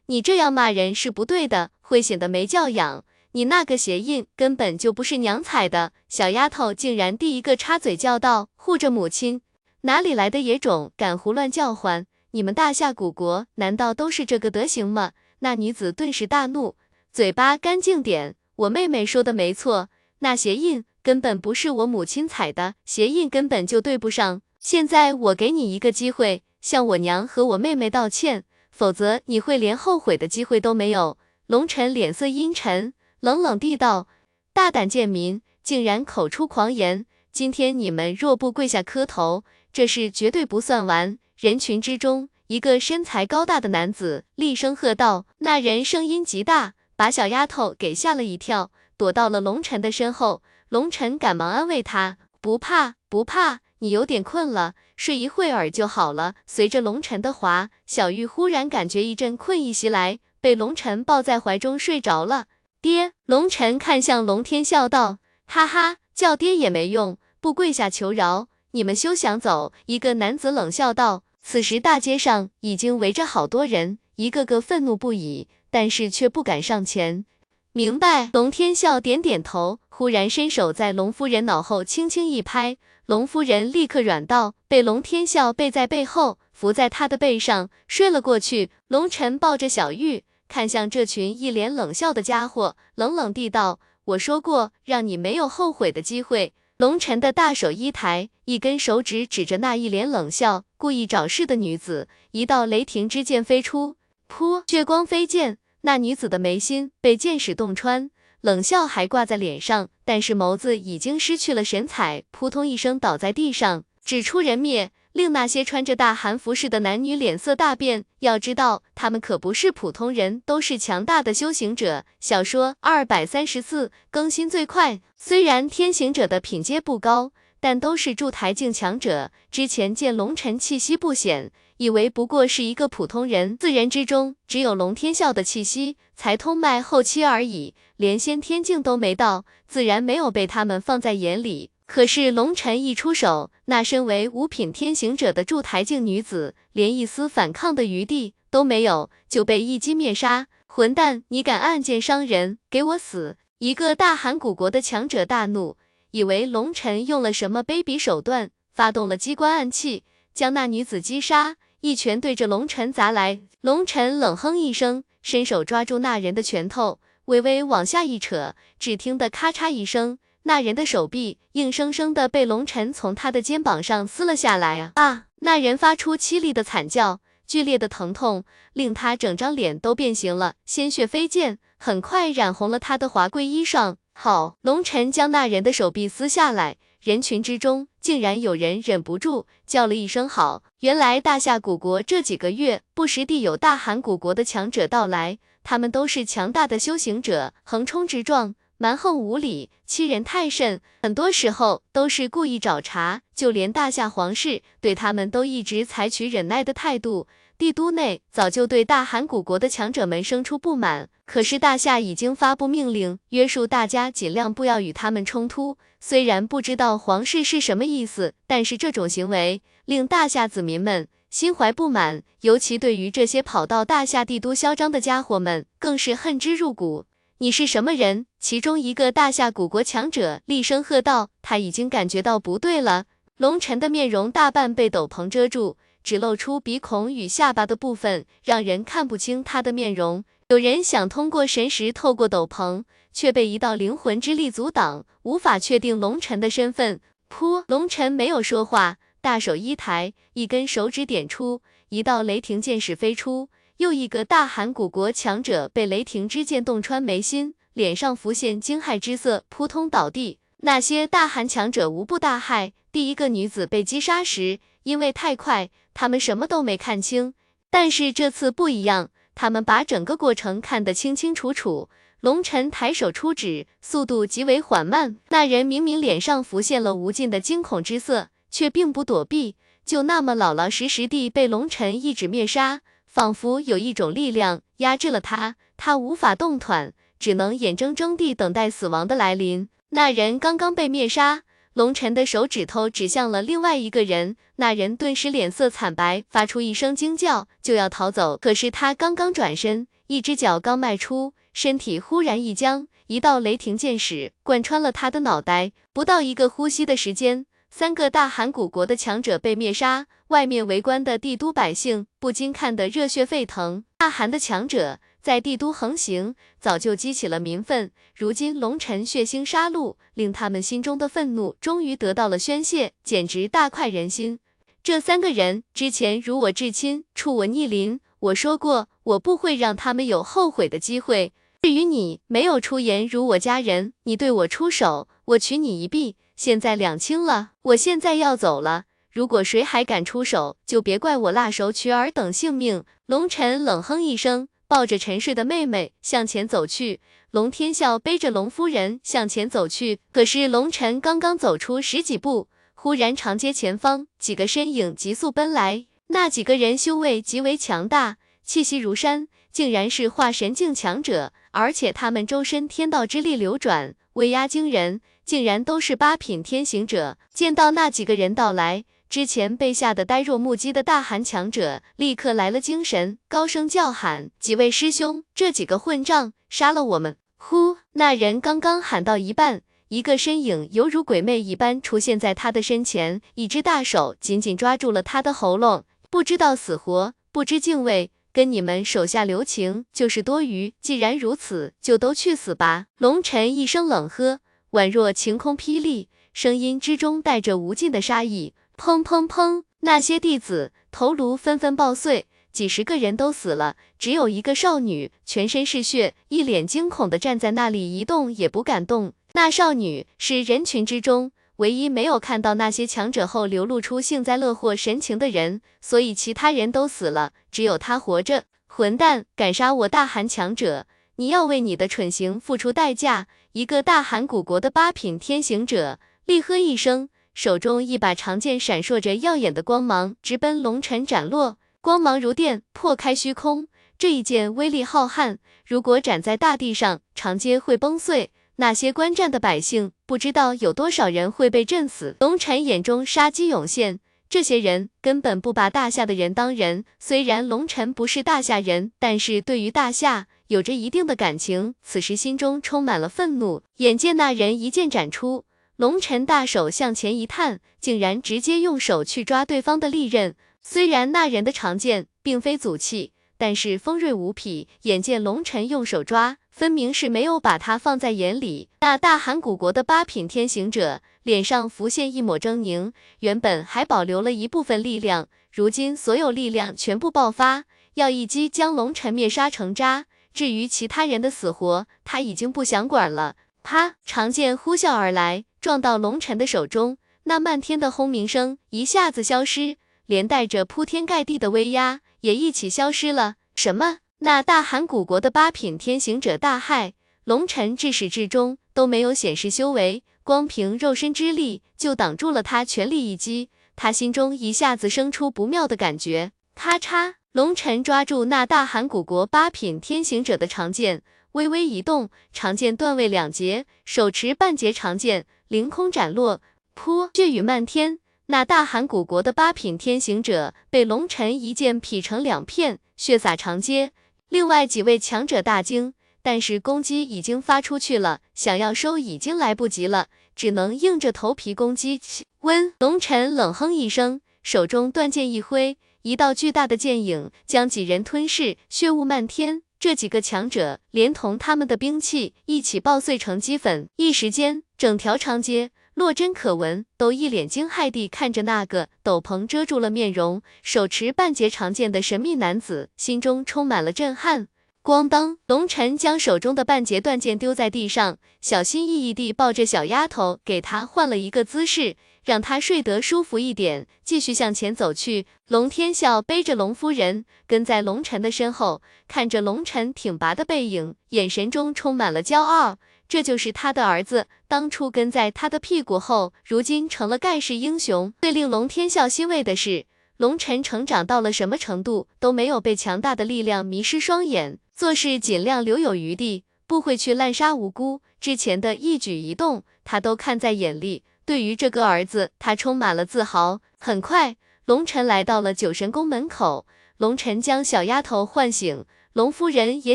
你这样骂人是不对的，会显得没教养。你那个鞋印根本就不是娘踩的。小丫头竟然第一个插嘴叫道：“护着母亲，哪里来的野种，敢胡乱叫唤？你们大夏古国难道都是这个德行吗？”那女子顿时大怒，嘴巴干净点。我妹妹说的没错，那鞋印根本不是我母亲踩的，鞋印根本就对不上。现在我给你一个机会，向我娘和我妹妹道歉，否则你会连后悔的机会都没有。龙晨脸色阴沉，冷冷地道：“大胆贱民，竟然口出狂言！今天你们若不跪下磕头，这事绝对不算完。”人群之中，一个身材高大的男子厉声喝道，那人声音极大。把小丫头给吓了一跳，躲到了龙晨的身后。龙晨赶忙安慰她：“不怕，不怕，你有点困了，睡一会儿就好了。”随着龙晨的话，小玉忽然感觉一阵困意袭来，被龙晨抱在怀中睡着了。爹，龙晨看向龙天笑道：“哈哈，叫爹也没用，不跪下求饶，你们休想走。”一个男子冷笑道。此时大街上已经围着好多人，一个个愤怒不已。但是却不敢上前。明白，龙天笑点点头，忽然伸手在龙夫人脑后轻轻一拍，龙夫人立刻软道，被龙天笑背在背后，伏在他的背上睡了过去。龙晨抱着小玉，看向这群一脸冷笑的家伙，冷冷地道：“我说过，让你没有后悔的机会。”龙晨的大手一抬，一根手指指着那一脸冷笑、故意找事的女子，一道雷霆之剑飞出。噗！血光飞溅，那女子的眉心被剑矢洞穿，冷笑还挂在脸上，但是眸子已经失去了神采，扑通一声倒在地上，指出人灭，令那些穿着大韩服饰的男女脸色大变。要知道，他们可不是普通人，都是强大的修行者。小说二百三十四更新最快，虽然天行者的品阶不高，但都是筑台境强者。之前见龙尘气息不显。以为不过是一个普通人，自然之中只有龙天啸的气息才通脉后期而已，连先天境都没到，自然没有被他们放在眼里。可是龙尘一出手，那身为五品天行者的筑台境女子，连一丝反抗的余地都没有，就被一击灭杀。混蛋，你敢暗箭伤人，给我死！一个大寒古国的强者大怒，以为龙尘用了什么卑鄙手段，发动了机关暗器，将那女子击杀。一拳对着龙尘砸来，龙尘冷哼一声，伸手抓住那人的拳头，微微往下一扯，只听得咔嚓一声，那人的手臂硬生生的被龙尘从他的肩膀上撕了下来啊！啊！那人发出凄厉的惨叫，剧烈的疼痛令他整张脸都变形了，鲜血飞溅，很快染红了他的华贵衣裳。好，龙尘将那人的手臂撕下来。人群之中，竟然有人忍不住叫了一声好。原来大夏古国这几个月不时地有大韩古国的强者到来，他们都是强大的修行者，横冲直撞，蛮横无理，欺人太甚，很多时候都是故意找茬。就连大夏皇室对他们都一直采取忍耐的态度。帝都内早就对大韩古国的强者们生出不满，可是大夏已经发布命令，约束大家尽量不要与他们冲突。虽然不知道皇室是什么意思，但是这种行为令大夏子民们心怀不满，尤其对于这些跑到大夏帝都嚣张的家伙们，更是恨之入骨。你是什么人？其中一个大夏古国强者厉声喝道，他已经感觉到不对了。龙尘的面容大半被斗篷遮住。只露出鼻孔与下巴的部分，让人看不清他的面容。有人想通过神识透过斗篷，却被一道灵魂之力阻挡，无法确定龙尘的身份。噗！龙尘没有说话，大手一抬，一根手指点出，一道雷霆剑矢飞出，又一个大寒古国强者被雷霆之剑洞穿眉心，脸上浮现惊骇之色，扑通倒地。那些大寒强者无不大骇。第一个女子被击杀时，因为太快。他们什么都没看清，但是这次不一样，他们把整个过程看得清清楚楚。龙尘抬手出指，速度极为缓慢。那人明明脸上浮现了无尽的惊恐之色，却并不躲避，就那么老老实实地被龙尘一指灭杀，仿佛有一种力量压制了他，他无法动弹。只能眼睁睁地等待死亡的来临。那人刚刚被灭杀，龙晨的手指头指向了另外一个人，那人顿时脸色惨白，发出一声惊叫，就要逃走。可是他刚刚转身，一只脚刚迈出，身体忽然一僵，一道雷霆箭矢贯穿了他的脑袋。不到一个呼吸的时间，三个大韩古国的强者被灭杀。外面围观的帝都百姓不禁看得热血沸腾。大韩的强者在帝都横行，早就激起了民愤。如今龙尘血腥杀戮，令他们心中的愤怒终于得到了宣泄，简直大快人心。这三个人之前辱我至亲，触我逆鳞，我说过，我不会让他们有后悔的机会。至于你，没有出言辱我家人，你对我出手，我取你一臂，现在两清了。我现在要走了。如果谁还敢出手，就别怪我辣手取尔等性命。龙晨冷哼一声，抱着沉睡的妹妹向前走去。龙天笑背着龙夫人向前走去。可是龙晨刚刚走出十几步，忽然长街前方几个身影急速奔来。那几个人修为极为强大，气息如山，竟然是化神境强者，而且他们周身天道之力流转，威压惊人，竟然都是八品天行者。见到那几个人到来。之前被吓得呆若木鸡的大韩强者立刻来了精神，高声叫喊：“几位师兄，这几个混账杀了我们！”呼，那人刚刚喊到一半，一个身影犹如鬼魅一般出现在他的身前，一只大手紧紧抓住了他的喉咙，不知道死活，不知敬畏，跟你们手下留情就是多余。既然如此，就都去死吧！龙尘一声冷喝，宛若晴空霹雳，声音之中带着无尽的杀意。砰砰砰！那些弟子头颅纷纷爆碎，几十个人都死了，只有一个少女全身是血，一脸惊恐的站在那里，一动也不敢动。那少女是人群之中唯一没有看到那些强者后流露出幸灾乐祸神情的人，所以其他人都死了，只有她活着。混蛋，敢杀我大韩强者，你要为你的蠢行付出代价！一个大韩古国的八品天行者厉喝一声。手中一把长剑闪烁着耀眼的光芒，直奔龙尘斩落，光芒如电，破开虚空。这一剑威力浩瀚，如果斩在大地上，长街会崩碎。那些观战的百姓，不知道有多少人会被震死。龙尘眼中杀机涌现，这些人根本不把大夏的人当人。虽然龙尘不是大夏人，但是对于大夏有着一定的感情。此时心中充满了愤怒。眼见那人一剑斩出。龙尘大手向前一探，竟然直接用手去抓对方的利刃。虽然那人的长剑并非祖器，但是锋锐无匹。眼见龙尘用手抓，分明是没有把他放在眼里。那大韩古国的八品天行者脸上浮现一抹狰狞，原本还保留了一部分力量，如今所有力量全部爆发，要一击将龙尘灭杀成渣。至于其他人的死活，他已经不想管了。啪，长剑呼啸而来。撞到龙尘的手中，那漫天的轰鸣声一下子消失，连带着铺天盖地的威压也一起消失了。什么？那大韩古国的八品天行者大骇，龙尘至始至终都没有显示修为，光凭肉身之力就挡住了他全力一击，他心中一下子生出不妙的感觉。咔嚓，龙尘抓住那大韩古国八品天行者的长剑，微微一动，长剑断为两截，手持半截长剑。凌空斩落，噗，血雨漫天。那大韩古国的八品天行者被龙尘一剑劈成两片，血洒长街。另外几位强者大惊，但是攻击已经发出去了，想要收已经来不及了，只能硬着头皮攻击。温，龙尘冷哼一声，手中断剑一挥，一道巨大的剑影将几人吞噬，血雾漫天。这几个强者连同他们的兵器一起爆碎成齑粉，一时间。整条长街，落针可闻，都一脸惊骇地看着那个斗篷遮住了面容、手持半截长剑的神秘男子，心中充满了震撼。咣当，龙尘将手中的半截断剑丢在地上，小心翼翼地抱着小丫头，给她换了一个姿势，让他睡得舒服一点，继续向前走去。龙天笑背着龙夫人，跟在龙尘的身后，看着龙尘挺拔的背影，眼神中充满了骄傲。这就是他的儿子，当初跟在他的屁股后，如今成了盖世英雄。最令龙天笑欣慰的是，龙晨成长到了什么程度，都没有被强大的力量迷失双眼，做事尽量留有余地，不会去滥杀无辜，之前的一举一动，他都看在眼里。对于这个儿子，他充满了自豪。很快，龙晨来到了九神宫门口，龙晨将小丫头唤醒，龙夫人也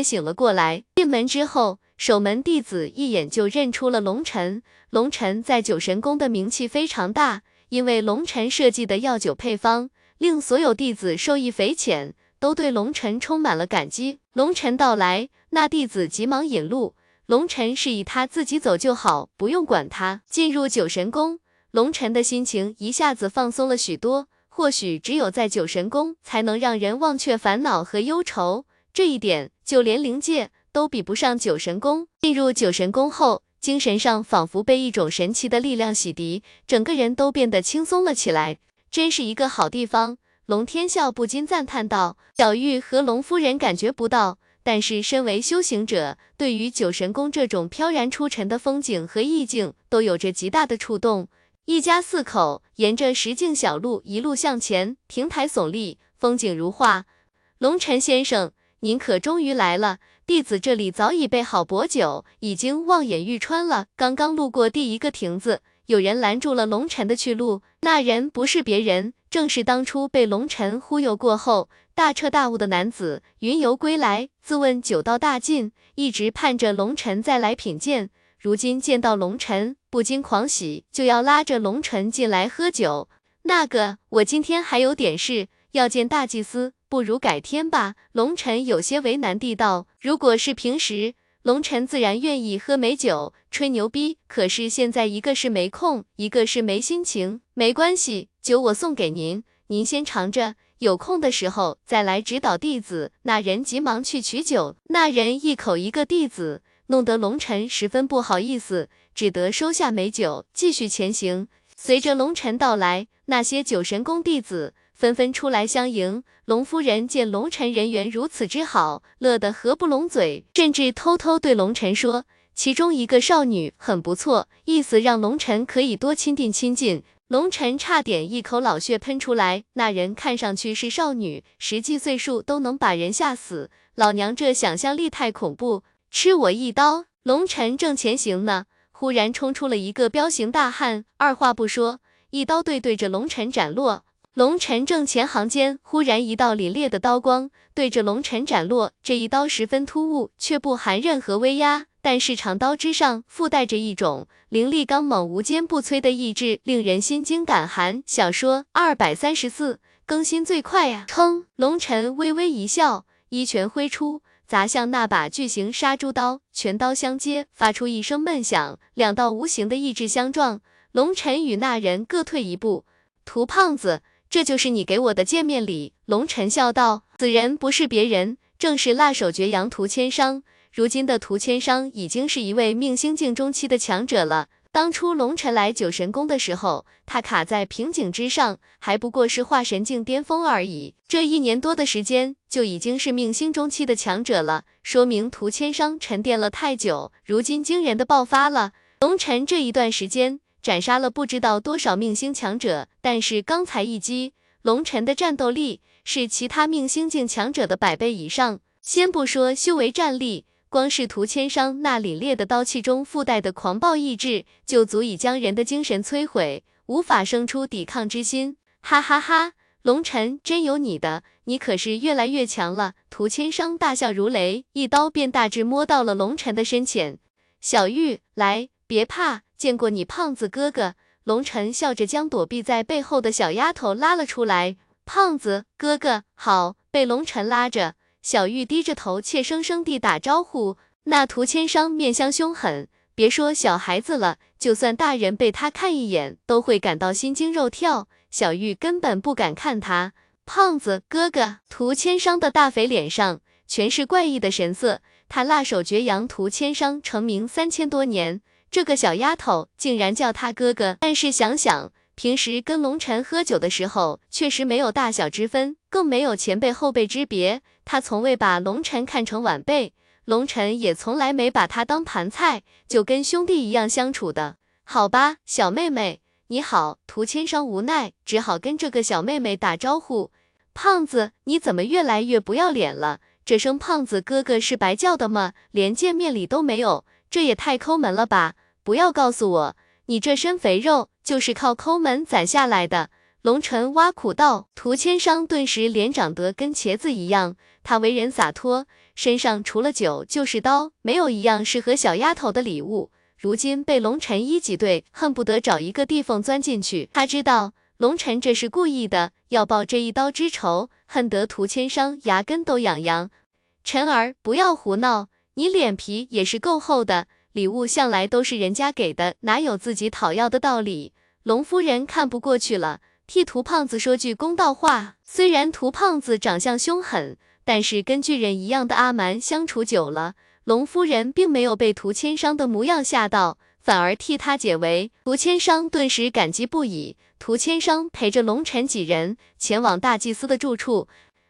醒了过来。进门之后，守门弟子一眼就认出了龙晨。龙晨在九神宫的名气非常大，因为龙晨设计的药酒配方，令所有弟子受益匪浅，都对龙晨充满了感激。龙晨到来，那弟子急忙引路，龙晨示意他自己走就好，不用管他。进入九神宫，龙晨的心情一下子放松了许多。或许只有在九神宫，才能让人忘却烦恼和忧愁，这一点就连灵界都比不上九神宫。进入九神宫后。精神上仿佛被一种神奇的力量洗涤，整个人都变得轻松了起来，真是一个好地方。龙天笑不禁赞叹道：“小玉和龙夫人感觉不到，但是身为修行者，对于九神宫这种飘然出尘的风景和意境，都有着极大的触动。”一家四口沿着石径小路一路向前，亭台耸立，风景如画。龙尘先生，您可终于来了。弟子这里早已备好薄酒，已经望眼欲穿了。刚刚路过第一个亭子，有人拦住了龙尘的去路。那人不是别人，正是当初被龙尘忽悠过后大彻大悟的男子。云游归来，自问酒到大尽，一直盼着龙尘再来品鉴。如今见到龙尘，不禁狂喜，就要拉着龙尘进来喝酒。那个，我今天还有点事要见大祭司。不如改天吧，龙尘有些为难地道。如果是平时，龙尘自然愿意喝美酒吹牛逼。可是现在，一个是没空，一个是没心情。没关系，酒我送给您，您先尝着，有空的时候再来指导弟子。那人急忙去取酒，那人一口一个弟子，弄得龙尘十分不好意思，只得收下美酒，继续前行。随着龙尘到来，那些九神宫弟子。纷纷出来相迎，龙夫人见龙尘人缘如此之好，乐得合不拢嘴，甚至偷偷对龙尘说，其中一个少女很不错，意思让龙尘可以多亲近亲近。龙尘差点一口老血喷出来，那人看上去是少女，实际岁数都能把人吓死，老娘这想象力太恐怖，吃我一刀！龙尘正前行呢，忽然冲出了一个彪形大汉，二话不说，一刀对对着龙尘斩落。龙尘正前行间，忽然一道凛冽的刀光对着龙尘斩落。这一刀十分突兀，却不含任何威压，但是长刀之上附带着一种凌厉刚猛、无坚不摧的意志，令人心惊胆寒。小说二百三十四更新最快呀！哼！龙尘微微一笑，一拳挥出，砸向那把巨型杀猪刀，拳刀相接，发出一声闷响，两道无形的意志相撞，龙尘与那人各退一步。屠胖子。这就是你给我的见面礼。龙尘笑道：“此人不是别人，正是辣手绝阳屠千商。如今的屠千商已经是一位命星境中期的强者了。当初龙尘来九神宫的时候，他卡在瓶颈之上，还不过是化神境巅峰而已。这一年多的时间，就已经是命星中期的强者了，说明屠千商沉淀了太久，如今惊人的爆发了。龙尘这一段时间。”斩杀了不知道多少命星强者，但是刚才一击，龙尘的战斗力是其他命星境强者的百倍以上。先不说修为战力，光是屠千商那凛冽的刀气中附带的狂暴意志，就足以将人的精神摧毁，无法生出抵抗之心。哈哈哈，龙尘真有你的，你可是越来越强了。屠千商大笑如雷，一刀便大致摸到了龙尘的深浅。小玉，来，别怕。见过你胖子哥哥，龙晨笑着将躲避在背后的小丫头拉了出来。胖子哥哥好，被龙晨拉着，小玉低着头，怯生生地打招呼。那涂千商面相凶狠，别说小孩子了，就算大人被他看一眼，都会感到心惊肉跳。小玉根本不敢看他。胖子哥哥，涂千商的大肥脸上全是怪异的神色。他辣手绝阳，涂千商成名三千多年。这个小丫头竟然叫他哥哥，但是想想平时跟龙晨喝酒的时候，确实没有大小之分，更没有前辈后辈之别。他从未把龙晨看成晚辈，龙晨也从来没把他当盘菜，就跟兄弟一样相处的。好吧，小妹妹你好。涂千商无奈，只好跟这个小妹妹打招呼。胖子，你怎么越来越不要脸了？这声胖子哥哥是白叫的吗？连见面礼都没有，这也太抠门了吧！不要告诉我，你这身肥肉就是靠抠门攒下来的。龙晨挖苦道。涂千商顿时脸长得跟茄子一样，他为人洒脱，身上除了酒就是刀，没有一样适合小丫头的礼物。如今被龙晨一挤兑，恨不得找一个地缝钻进去。他知道龙晨这是故意的，要报这一刀之仇，恨得涂千商牙根都痒痒。辰儿，不要胡闹，你脸皮也是够厚的，礼物向来都是人家给的，哪有自己讨要的道理？龙夫人看不过去了。替涂胖子说句公道话，虽然涂胖子长相凶狠，但是跟巨人一样的阿蛮相处久了，龙夫人并没有被涂千商的模样吓到，反而替他解围。涂千商顿时感激不已。涂千商陪着龙晨几人前往大祭司的住处。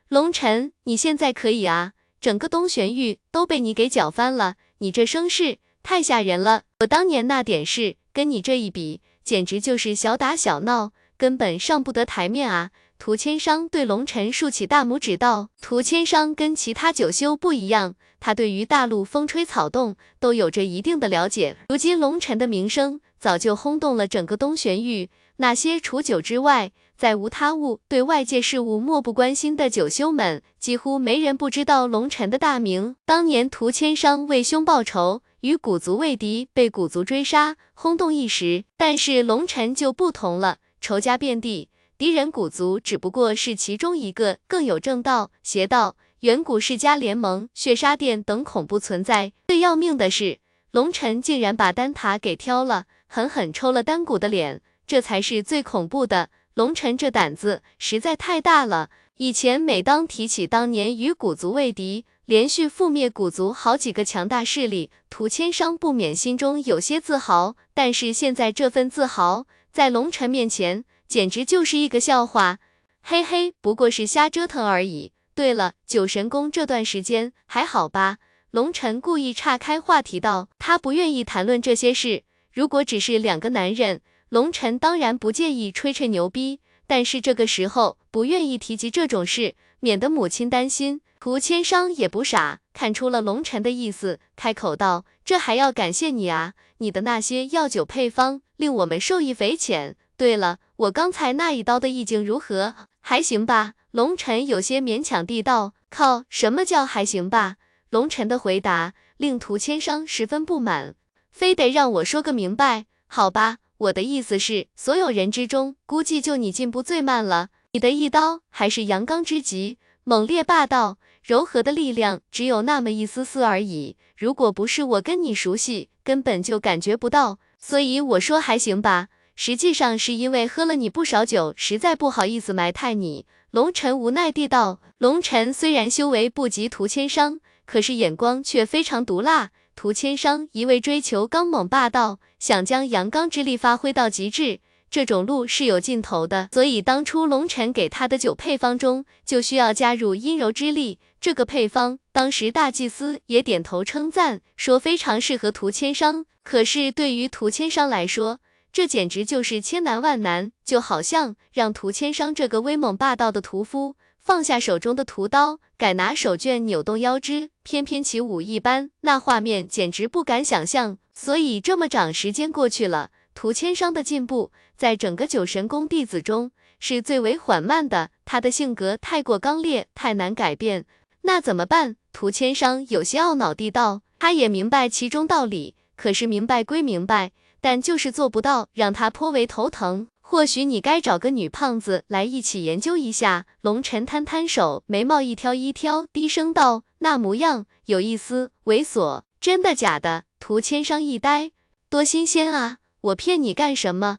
龙晨，你现在可以啊，整个东玄域都被你给搅翻了，你这声势太吓人了。我当年那点事，跟你这一比，简直就是小打小闹。根本上不得台面啊！涂千商对龙尘竖起大拇指道：“涂千商跟其他九修不一样，他对于大陆风吹草动都有着一定的了解。如今龙尘的名声早就轰动了整个东玄域，那些除九之外再无他物、对外界事物漠不关心的九修们，几乎没人不知道龙尘的大名。当年涂千商为兄报仇，与古族为敌，被古族追杀，轰动一时。但是龙尘就不同了。”仇家遍地，敌人古族只不过是其中一个，更有正道、邪道、远古世家联盟、血杀殿等恐怖存在。最要命的是，龙尘竟然把丹塔给挑了，狠狠抽了丹谷的脸，这才是最恐怖的。龙尘这胆子实在太大了。以前每当提起当年与古族为敌，连续覆灭古族好几个强大势力，涂千商不免心中有些自豪。但是现在这份自豪。在龙尘面前，简直就是一个笑话。嘿嘿，不过是瞎折腾而已。对了，九神宫这段时间还好吧？龙尘故意岔开话题道，他不愿意谈论这些事。如果只是两个男人，龙尘当然不介意吹吹牛逼，但是这个时候不愿意提及这种事，免得母亲担心。涂千商也不傻，看出了龙尘的意思，开口道：“这还要感谢你啊，你的那些药酒配方。”令我们受益匪浅。对了，我刚才那一刀的意境如何？还行吧？龙尘有些勉强地道。靠，什么叫还行吧？龙尘的回答令涂千商十分不满，非得让我说个明白。好吧，我的意思是，所有人之中，估计就你进步最慢了。你的一刀还是阳刚之极，猛烈霸道，柔和的力量只有那么一丝丝而已。如果不是我跟你熟悉，根本就感觉不到。所以我说还行吧，实际上是因为喝了你不少酒，实在不好意思埋汰你。龙尘无奈地道。龙尘虽然修为不及涂千商，可是眼光却非常毒辣。涂千商一味追求刚猛霸道，想将阳刚之力发挥到极致，这种路是有尽头的。所以当初龙尘给他的酒配方中，就需要加入阴柔之力。这个配方，当时大祭司也点头称赞，说非常适合涂千商。可是对于涂千商来说，这简直就是千难万难，就好像让涂千商这个威猛霸道的屠夫放下手中的屠刀，改拿手绢扭动腰肢，翩翩起舞一般，那画面简直不敢想象。所以这么长时间过去了，涂千商的进步，在整个九神宫弟子中是最为缓慢的。他的性格太过刚烈，太难改变，那怎么办？涂千商有些懊恼地道，他也明白其中道理。可是明白归明白，但就是做不到，让他颇为头疼。或许你该找个女胖子来一起研究一下。龙尘摊摊手，眉毛一挑一挑，低声道：“那模样有一丝猥琐，真的假的？”涂千商一呆，多新鲜啊！我骗你干什么？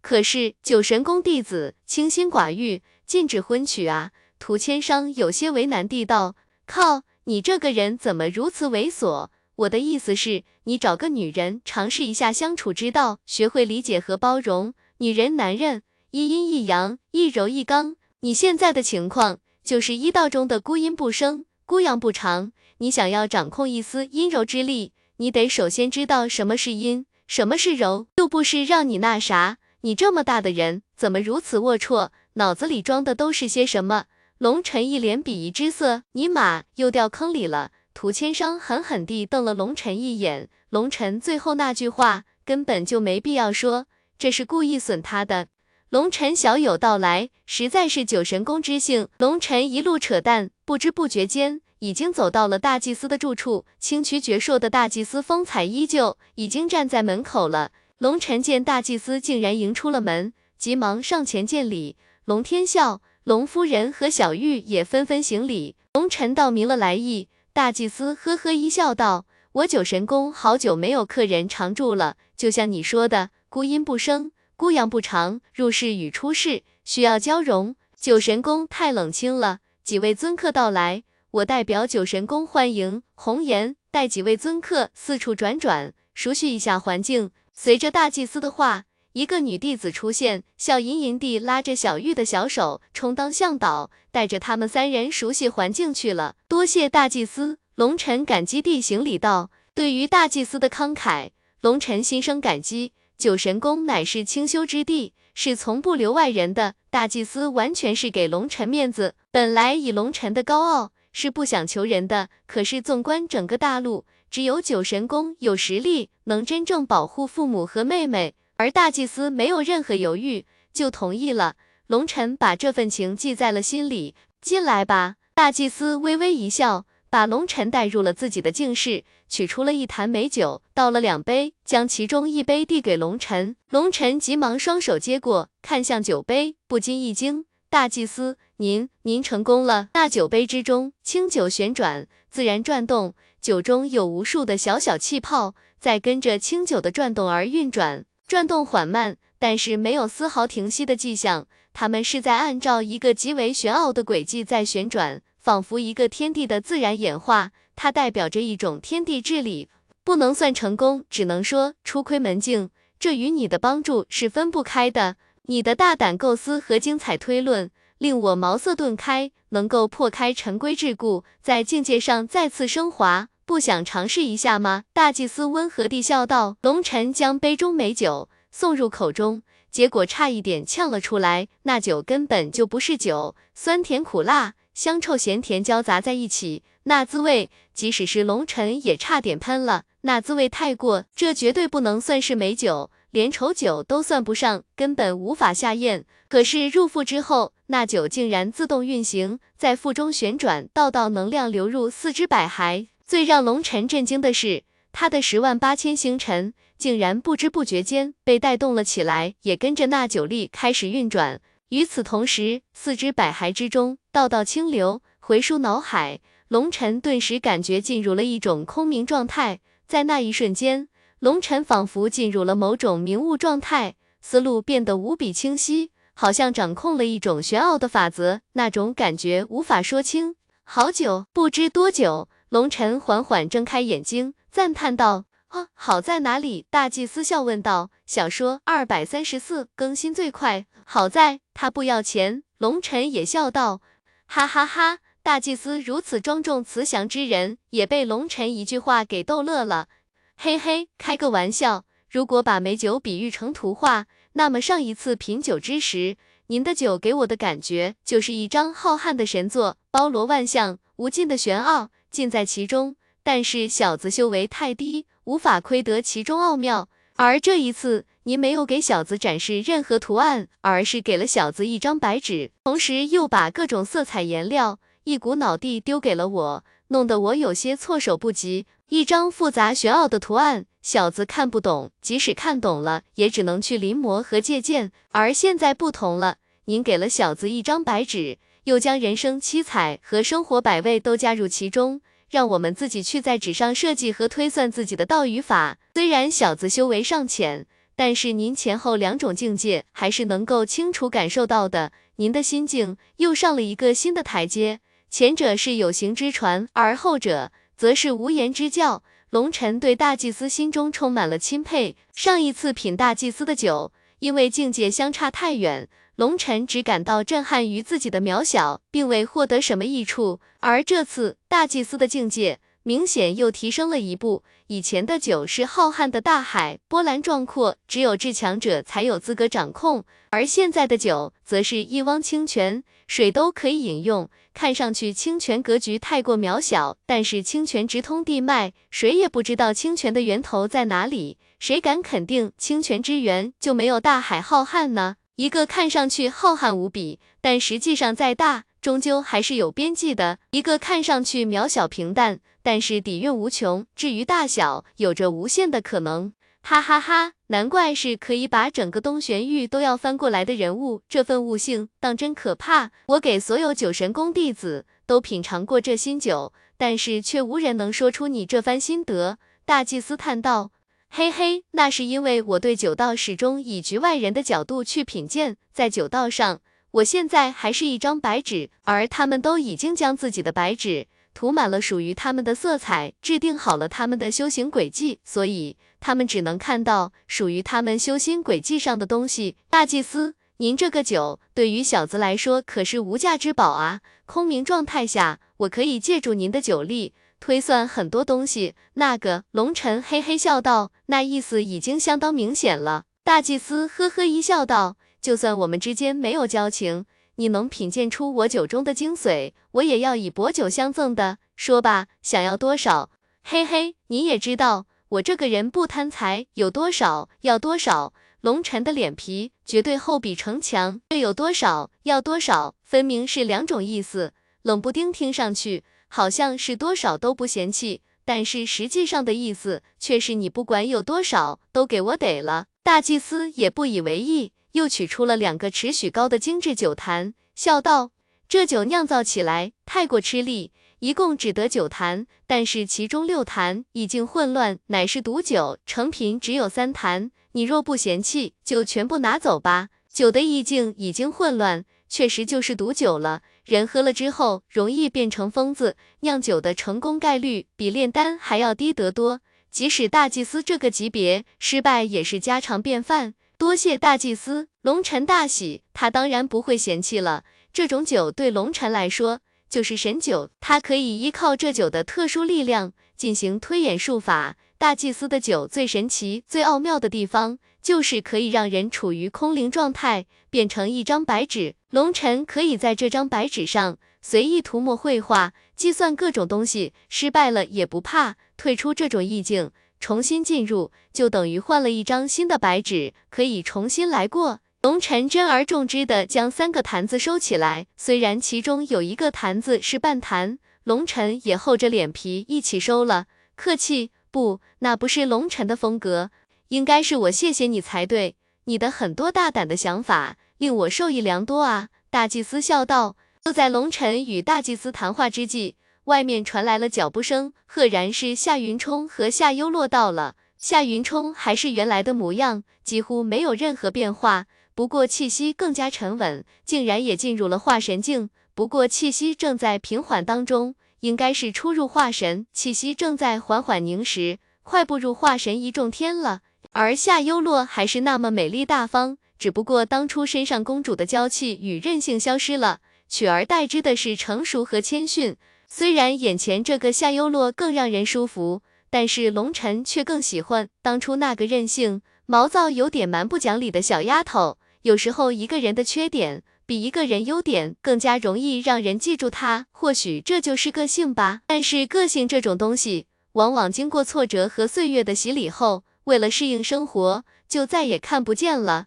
可是九神宫弟子清心寡欲，禁止婚娶啊！涂千商有些为难地道：“靠，你这个人怎么如此猥琐？”我的意思是，你找个女人尝试一下相处之道，学会理解和包容。女人、男人，一阴一阳，一柔一刚。你现在的情况就是一道中的孤阴不生，孤阳不长。你想要掌控一丝阴柔之力，你得首先知道什么是阴，什么是柔。又不是让你那啥，你这么大的人，怎么如此龌龊？脑子里装的都是些什么？龙晨一脸鄙夷之色，尼玛，又掉坑里了。涂千商狠狠地瞪了龙晨一眼，龙晨最后那句话根本就没必要说，这是故意损他的。龙晨小有到来，实在是九神宫之幸。龙晨一路扯淡，不知不觉间已经走到了大祭司的住处。清曲矍铄的大祭司风采依旧，已经站在门口了。龙晨见大祭司竟然迎出了门，急忙上前见礼。龙天笑、龙夫人和小玉也纷纷行礼。龙晨道明了来意。大祭司呵呵一笑，道：“我九神宫好久没有客人常住了，就像你说的，孤阴不生，孤阳不长，入世与出世需要交融。九神宫太冷清了，几位尊客到来，我代表九神宫欢迎。”红颜带几位尊客四处转转，熟悉一下环境。随着大祭司的话，一个女弟子出现，笑吟吟地拉着小玉的小手，充当向导，带着他们三人熟悉环境去了。多谢大祭司，龙尘感激地行礼道。对于大祭司的慷慨，龙尘心生感激。九神宫乃是清修之地，是从不留外人的。大祭司完全是给龙尘面子。本来以龙尘的高傲，是不想求人的。可是纵观整个大陆，只有九神宫有实力，能真正保护父母和妹妹。而大祭司没有任何犹豫，就同意了。龙尘把这份情记在了心里。进来吧。大祭司微微一笑，把龙尘带入了自己的静室，取出了一坛美酒，倒了两杯，将其中一杯递给龙尘。龙尘急忙双手接过，看向酒杯，不禁一惊。大祭司，您您成功了。那酒杯之中，清酒旋转，自然转动，酒中有无数的小小气泡，在跟着清酒的转动而运转。转动缓慢，但是没有丝毫停息的迹象。它们是在按照一个极为玄奥的轨迹在旋转，仿佛一个天地的自然演化。它代表着一种天地治理，不能算成功，只能说初窥门径。这与你的帮助是分不开的。你的大胆构思和精彩推论令我茅塞顿开，能够破开陈规桎梏，在境界上再次升华。不想尝试一下吗？大祭司温和地笑道。龙尘将杯中美酒送入口中，结果差一点呛了出来。那酒根本就不是酒，酸甜苦辣、香臭咸甜交杂在一起，那滋味，即使是龙尘也差点喷了。那滋味太过，这绝对不能算是美酒，连丑酒都算不上，根本无法下咽。可是入腹之后，那酒竟然自动运行，在腹中旋转，道道能量流入四肢百骸。最让龙尘震惊的是，他的十万八千星辰竟然不知不觉间被带动了起来，也跟着那九力开始运转。与此同时，四肢百骸之中，道道清流回输脑海，龙尘顿时感觉进入了一种空明状态。在那一瞬间，龙尘仿佛进入了某种明悟状态，思路变得无比清晰，好像掌控了一种玄奥的法则，那种感觉无法说清。好久，不知多久。龙尘缓缓睁开眼睛，赞叹道：“啊，好在哪里？”大祭司笑问道：“小说二百三十四更新最快，好在他不要钱。”龙尘也笑道：“哈哈哈！”大祭司如此庄重慈祥之人，也被龙尘一句话给逗乐了。嘿嘿，开个玩笑。如果把美酒比喻成图画，那么上一次品酒之时，您的酒给我的感觉就是一张浩瀚的神作，包罗万象，无尽的玄奥。尽在其中，但是小子修为太低，无法窥得其中奥妙。而这一次，您没有给小子展示任何图案，而是给了小子一张白纸，同时又把各种色彩颜料一股脑地丢给了我，弄得我有些措手不及。一张复杂玄奥的图案，小子看不懂，即使看懂了，也只能去临摹和借鉴。而现在不同了，您给了小子一张白纸。又将人生七彩和生活百味都加入其中，让我们自己去在纸上设计和推算自己的道与法。虽然小子修为尚浅，但是您前后两种境界还是能够清楚感受到的。您的心境又上了一个新的台阶，前者是有形之传，而后者则是无言之教。龙尘对大祭司心中充满了钦佩。上一次品大祭司的酒，因为境界相差太远。龙尘只感到震撼于自己的渺小，并未获得什么益处。而这次大祭司的境界明显又提升了一步。以前的酒是浩瀚的大海，波澜壮阔，只有至强者才有资格掌控；而现在的酒，则是一汪清泉，水都可以饮用。看上去清泉格局太过渺小，但是清泉直通地脉，谁也不知道清泉的源头在哪里。谁敢肯定清泉之源就没有大海浩瀚呢？一个看上去浩瀚无比，但实际上再大。终究还是有边际的。一个看上去渺小平淡，但是底蕴无穷，至于大小，有着无限的可能。哈哈哈，难怪是可以把整个东玄域都要翻过来的人物，这份悟性当真可怕。我给所有九神宫弟子都品尝过这新酒，但是却无人能说出你这番心得。大祭司叹道：“嘿嘿，那是因为我对酒道始终以局外人的角度去品鉴，在酒道上。”我现在还是一张白纸，而他们都已经将自己的白纸涂满了属于他们的色彩，制定好了他们的修行轨迹，所以他们只能看到属于他们修心轨迹上的东西。大祭司，您这个酒对于小子来说可是无价之宝啊！空明状态下，我可以借助您的酒力推算很多东西。那个龙尘嘿嘿笑道，那意思已经相当明显了。大祭司呵呵一笑道。就算我们之间没有交情，你能品鉴出我酒中的精髓，我也要以薄酒相赠的。说吧，想要多少？嘿嘿，你也知道我这个人不贪财，有多少要多少。龙尘的脸皮绝对厚比城墙，这有多少要多少，分明是两种意思。冷不丁听上去好像是多少都不嫌弃，但是实际上的意思却是你不管有多少都给我得了。大祭司也不以为意。又取出了两个尺许高的精致酒坛，笑道：“这酒酿造起来太过吃力，一共只得九坛，但是其中六坛已经混乱，乃是毒酒。成品只有三坛，你若不嫌弃，就全部拿走吧。酒的意境已经混乱，确实就是毒酒了。人喝了之后，容易变成疯子。酿酒的成功概率比炼丹还要低得多，即使大祭司这个级别，失败也是家常便饭。”多谢大祭司，龙尘大喜，他当然不会嫌弃了。这种酒对龙尘来说就是神酒，他可以依靠这酒的特殊力量进行推演术法。大祭司的酒最神奇、最奥妙的地方，就是可以让人处于空灵状态，变成一张白纸。龙尘可以在这张白纸上随意涂抹绘画，计算各种东西，失败了也不怕，退出这种意境。重新进入，就等于换了一张新的白纸，可以重新来过。龙尘珍而重之的将三个坛子收起来，虽然其中有一个坛子是半坛，龙尘也厚着脸皮一起收了。客气不，那不是龙尘的风格，应该是我谢谢你才对。你的很多大胆的想法令我受益良多啊！大祭司笑道。就在龙尘与大祭司谈话之际。外面传来了脚步声，赫然是夏云冲和夏幽洛到了。夏云冲还是原来的模样，几乎没有任何变化，不过气息更加沉稳，竟然也进入了化神境。不过气息正在平缓当中，应该是初入化神，气息正在缓缓凝实，快步入化神一重天了。而夏幽洛还是那么美丽大方，只不过当初身上公主的娇气与任性消失了，取而代之的是成熟和谦逊。虽然眼前这个夏幽洛更让人舒服，但是龙尘却更喜欢当初那个任性、毛躁、有点蛮不讲理的小丫头。有时候一个人的缺点比一个人优点更加容易让人记住他，或许这就是个性吧。但是个性这种东西，往往经过挫折和岁月的洗礼后，为了适应生活，就再也看不见了。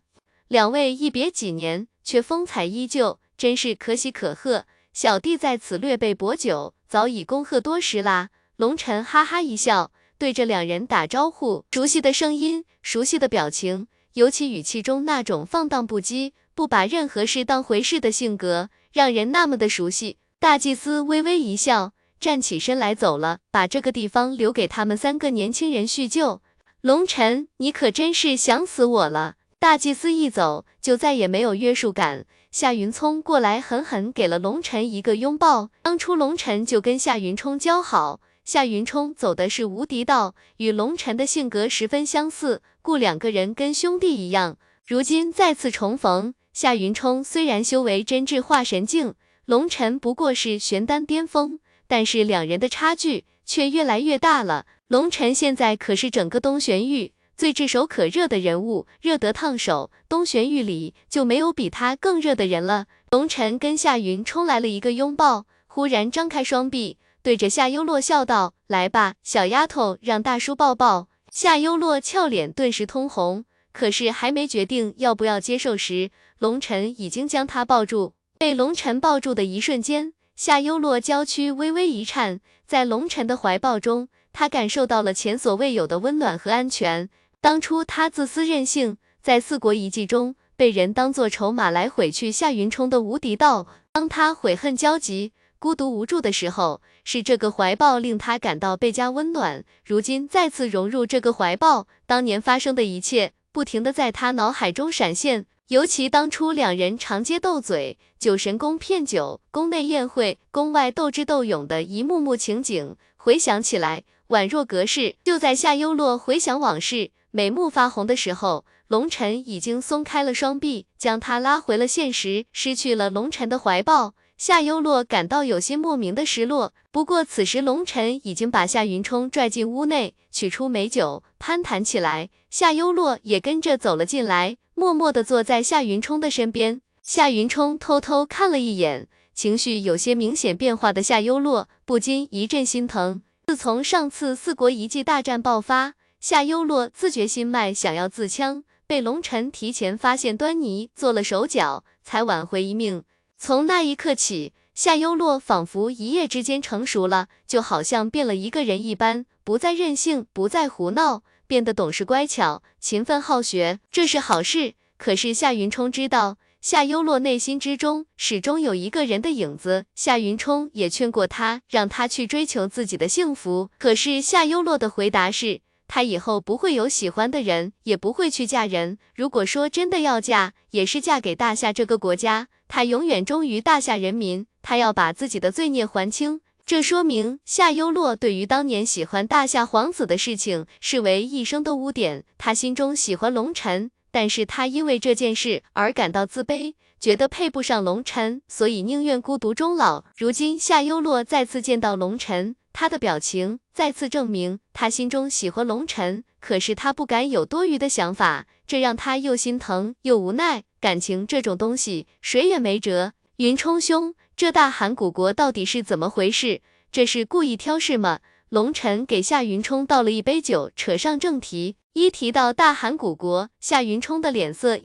两位一别几年，却风采依旧，真是可喜可贺。小弟在此略备薄酒，早已恭贺多时啦。龙尘哈哈一笑，对着两人打招呼。熟悉的声音，熟悉的表情，尤其语气中那种放荡不羁、不把任何事当回事的性格，让人那么的熟悉。大祭司微微一笑，站起身来走了，把这个地方留给他们三个年轻人叙旧。龙尘，你可真是想死我了。大祭司一走，就再也没有约束感。夏云聪过来，狠狠给了龙尘一个拥抱。当初龙尘就跟夏云冲交好，夏云冲走的是无敌道，与龙尘的性格十分相似，故两个人跟兄弟一样。如今再次重逢，夏云冲虽然修为真至化神境，龙尘不过是玄丹巅峰，但是两人的差距却越来越大了。龙晨现在可是整个东玄域最炙手可热的人物，热得烫手。东玄域里就没有比他更热的人了。龙晨跟夏云冲来了一个拥抱，忽然张开双臂，对着夏优洛笑道：“来吧，小丫头，让大叔抱抱。”夏优洛俏脸顿时通红，可是还没决定要不要接受时，龙晨已经将她抱住。被龙晨抱住的一瞬间，夏优洛娇躯微微一颤，在龙晨的怀抱中。他感受到了前所未有的温暖和安全。当初他自私任性，在四国遗迹中被人当作筹码来毁去夏云冲的无敌道。当他悔恨交集、孤独无助的时候，是这个怀抱令他感到倍加温暖。如今再次融入这个怀抱，当年发生的一切不停的在他脑海中闪现。尤其当初两人长街斗嘴、酒神宫骗酒、宫内宴会、宫外斗智斗勇的一幕幕情景，回想起来。宛若隔世。就在夏优洛回想往事，眉目发红的时候，龙晨已经松开了双臂，将他拉回了现实。失去了龙晨的怀抱，夏优洛感到有些莫名的失落。不过此时龙晨已经把夏云冲拽进屋内，取出美酒，攀谈起来。夏优洛也跟着走了进来，默默地坐在夏云冲的身边。夏云冲偷偷看了一眼，情绪有些明显变化的夏优洛，不禁一阵心疼。自从上次四国遗迹大战爆发，夏优洛自觉心脉，想要自枪，被龙尘提前发现端倪，做了手脚，才挽回一命。从那一刻起，夏优洛仿佛一夜之间成熟了，就好像变了一个人一般，不再任性，不再胡闹，变得懂事乖巧、勤奋好学，这是好事。可是夏云冲知道。夏优洛内心之中始终有一个人的影子，夏云冲也劝过他，让他去追求自己的幸福。可是夏优洛的回答是，他以后不会有喜欢的人，也不会去嫁人。如果说真的要嫁，也是嫁给大夏这个国家。他永远忠于大夏人民，他要把自己的罪孽还清。这说明夏优洛对于当年喜欢大夏皇子的事情视为一生的污点。他心中喜欢龙尘。但是他因为这件事而感到自卑，觉得配不上龙尘，所以宁愿孤独终老。如今夏优洛再次见到龙尘，他的表情再次证明他心中喜欢龙尘，可是他不敢有多余的想法，这让他又心疼又无奈。感情这种东西，谁也没辙。云冲兄，这大韩古国到底是怎么回事？这是故意挑事吗？龙尘给夏云冲倒了一杯酒，扯上正题。一提到大韩古国，夏云冲的脸色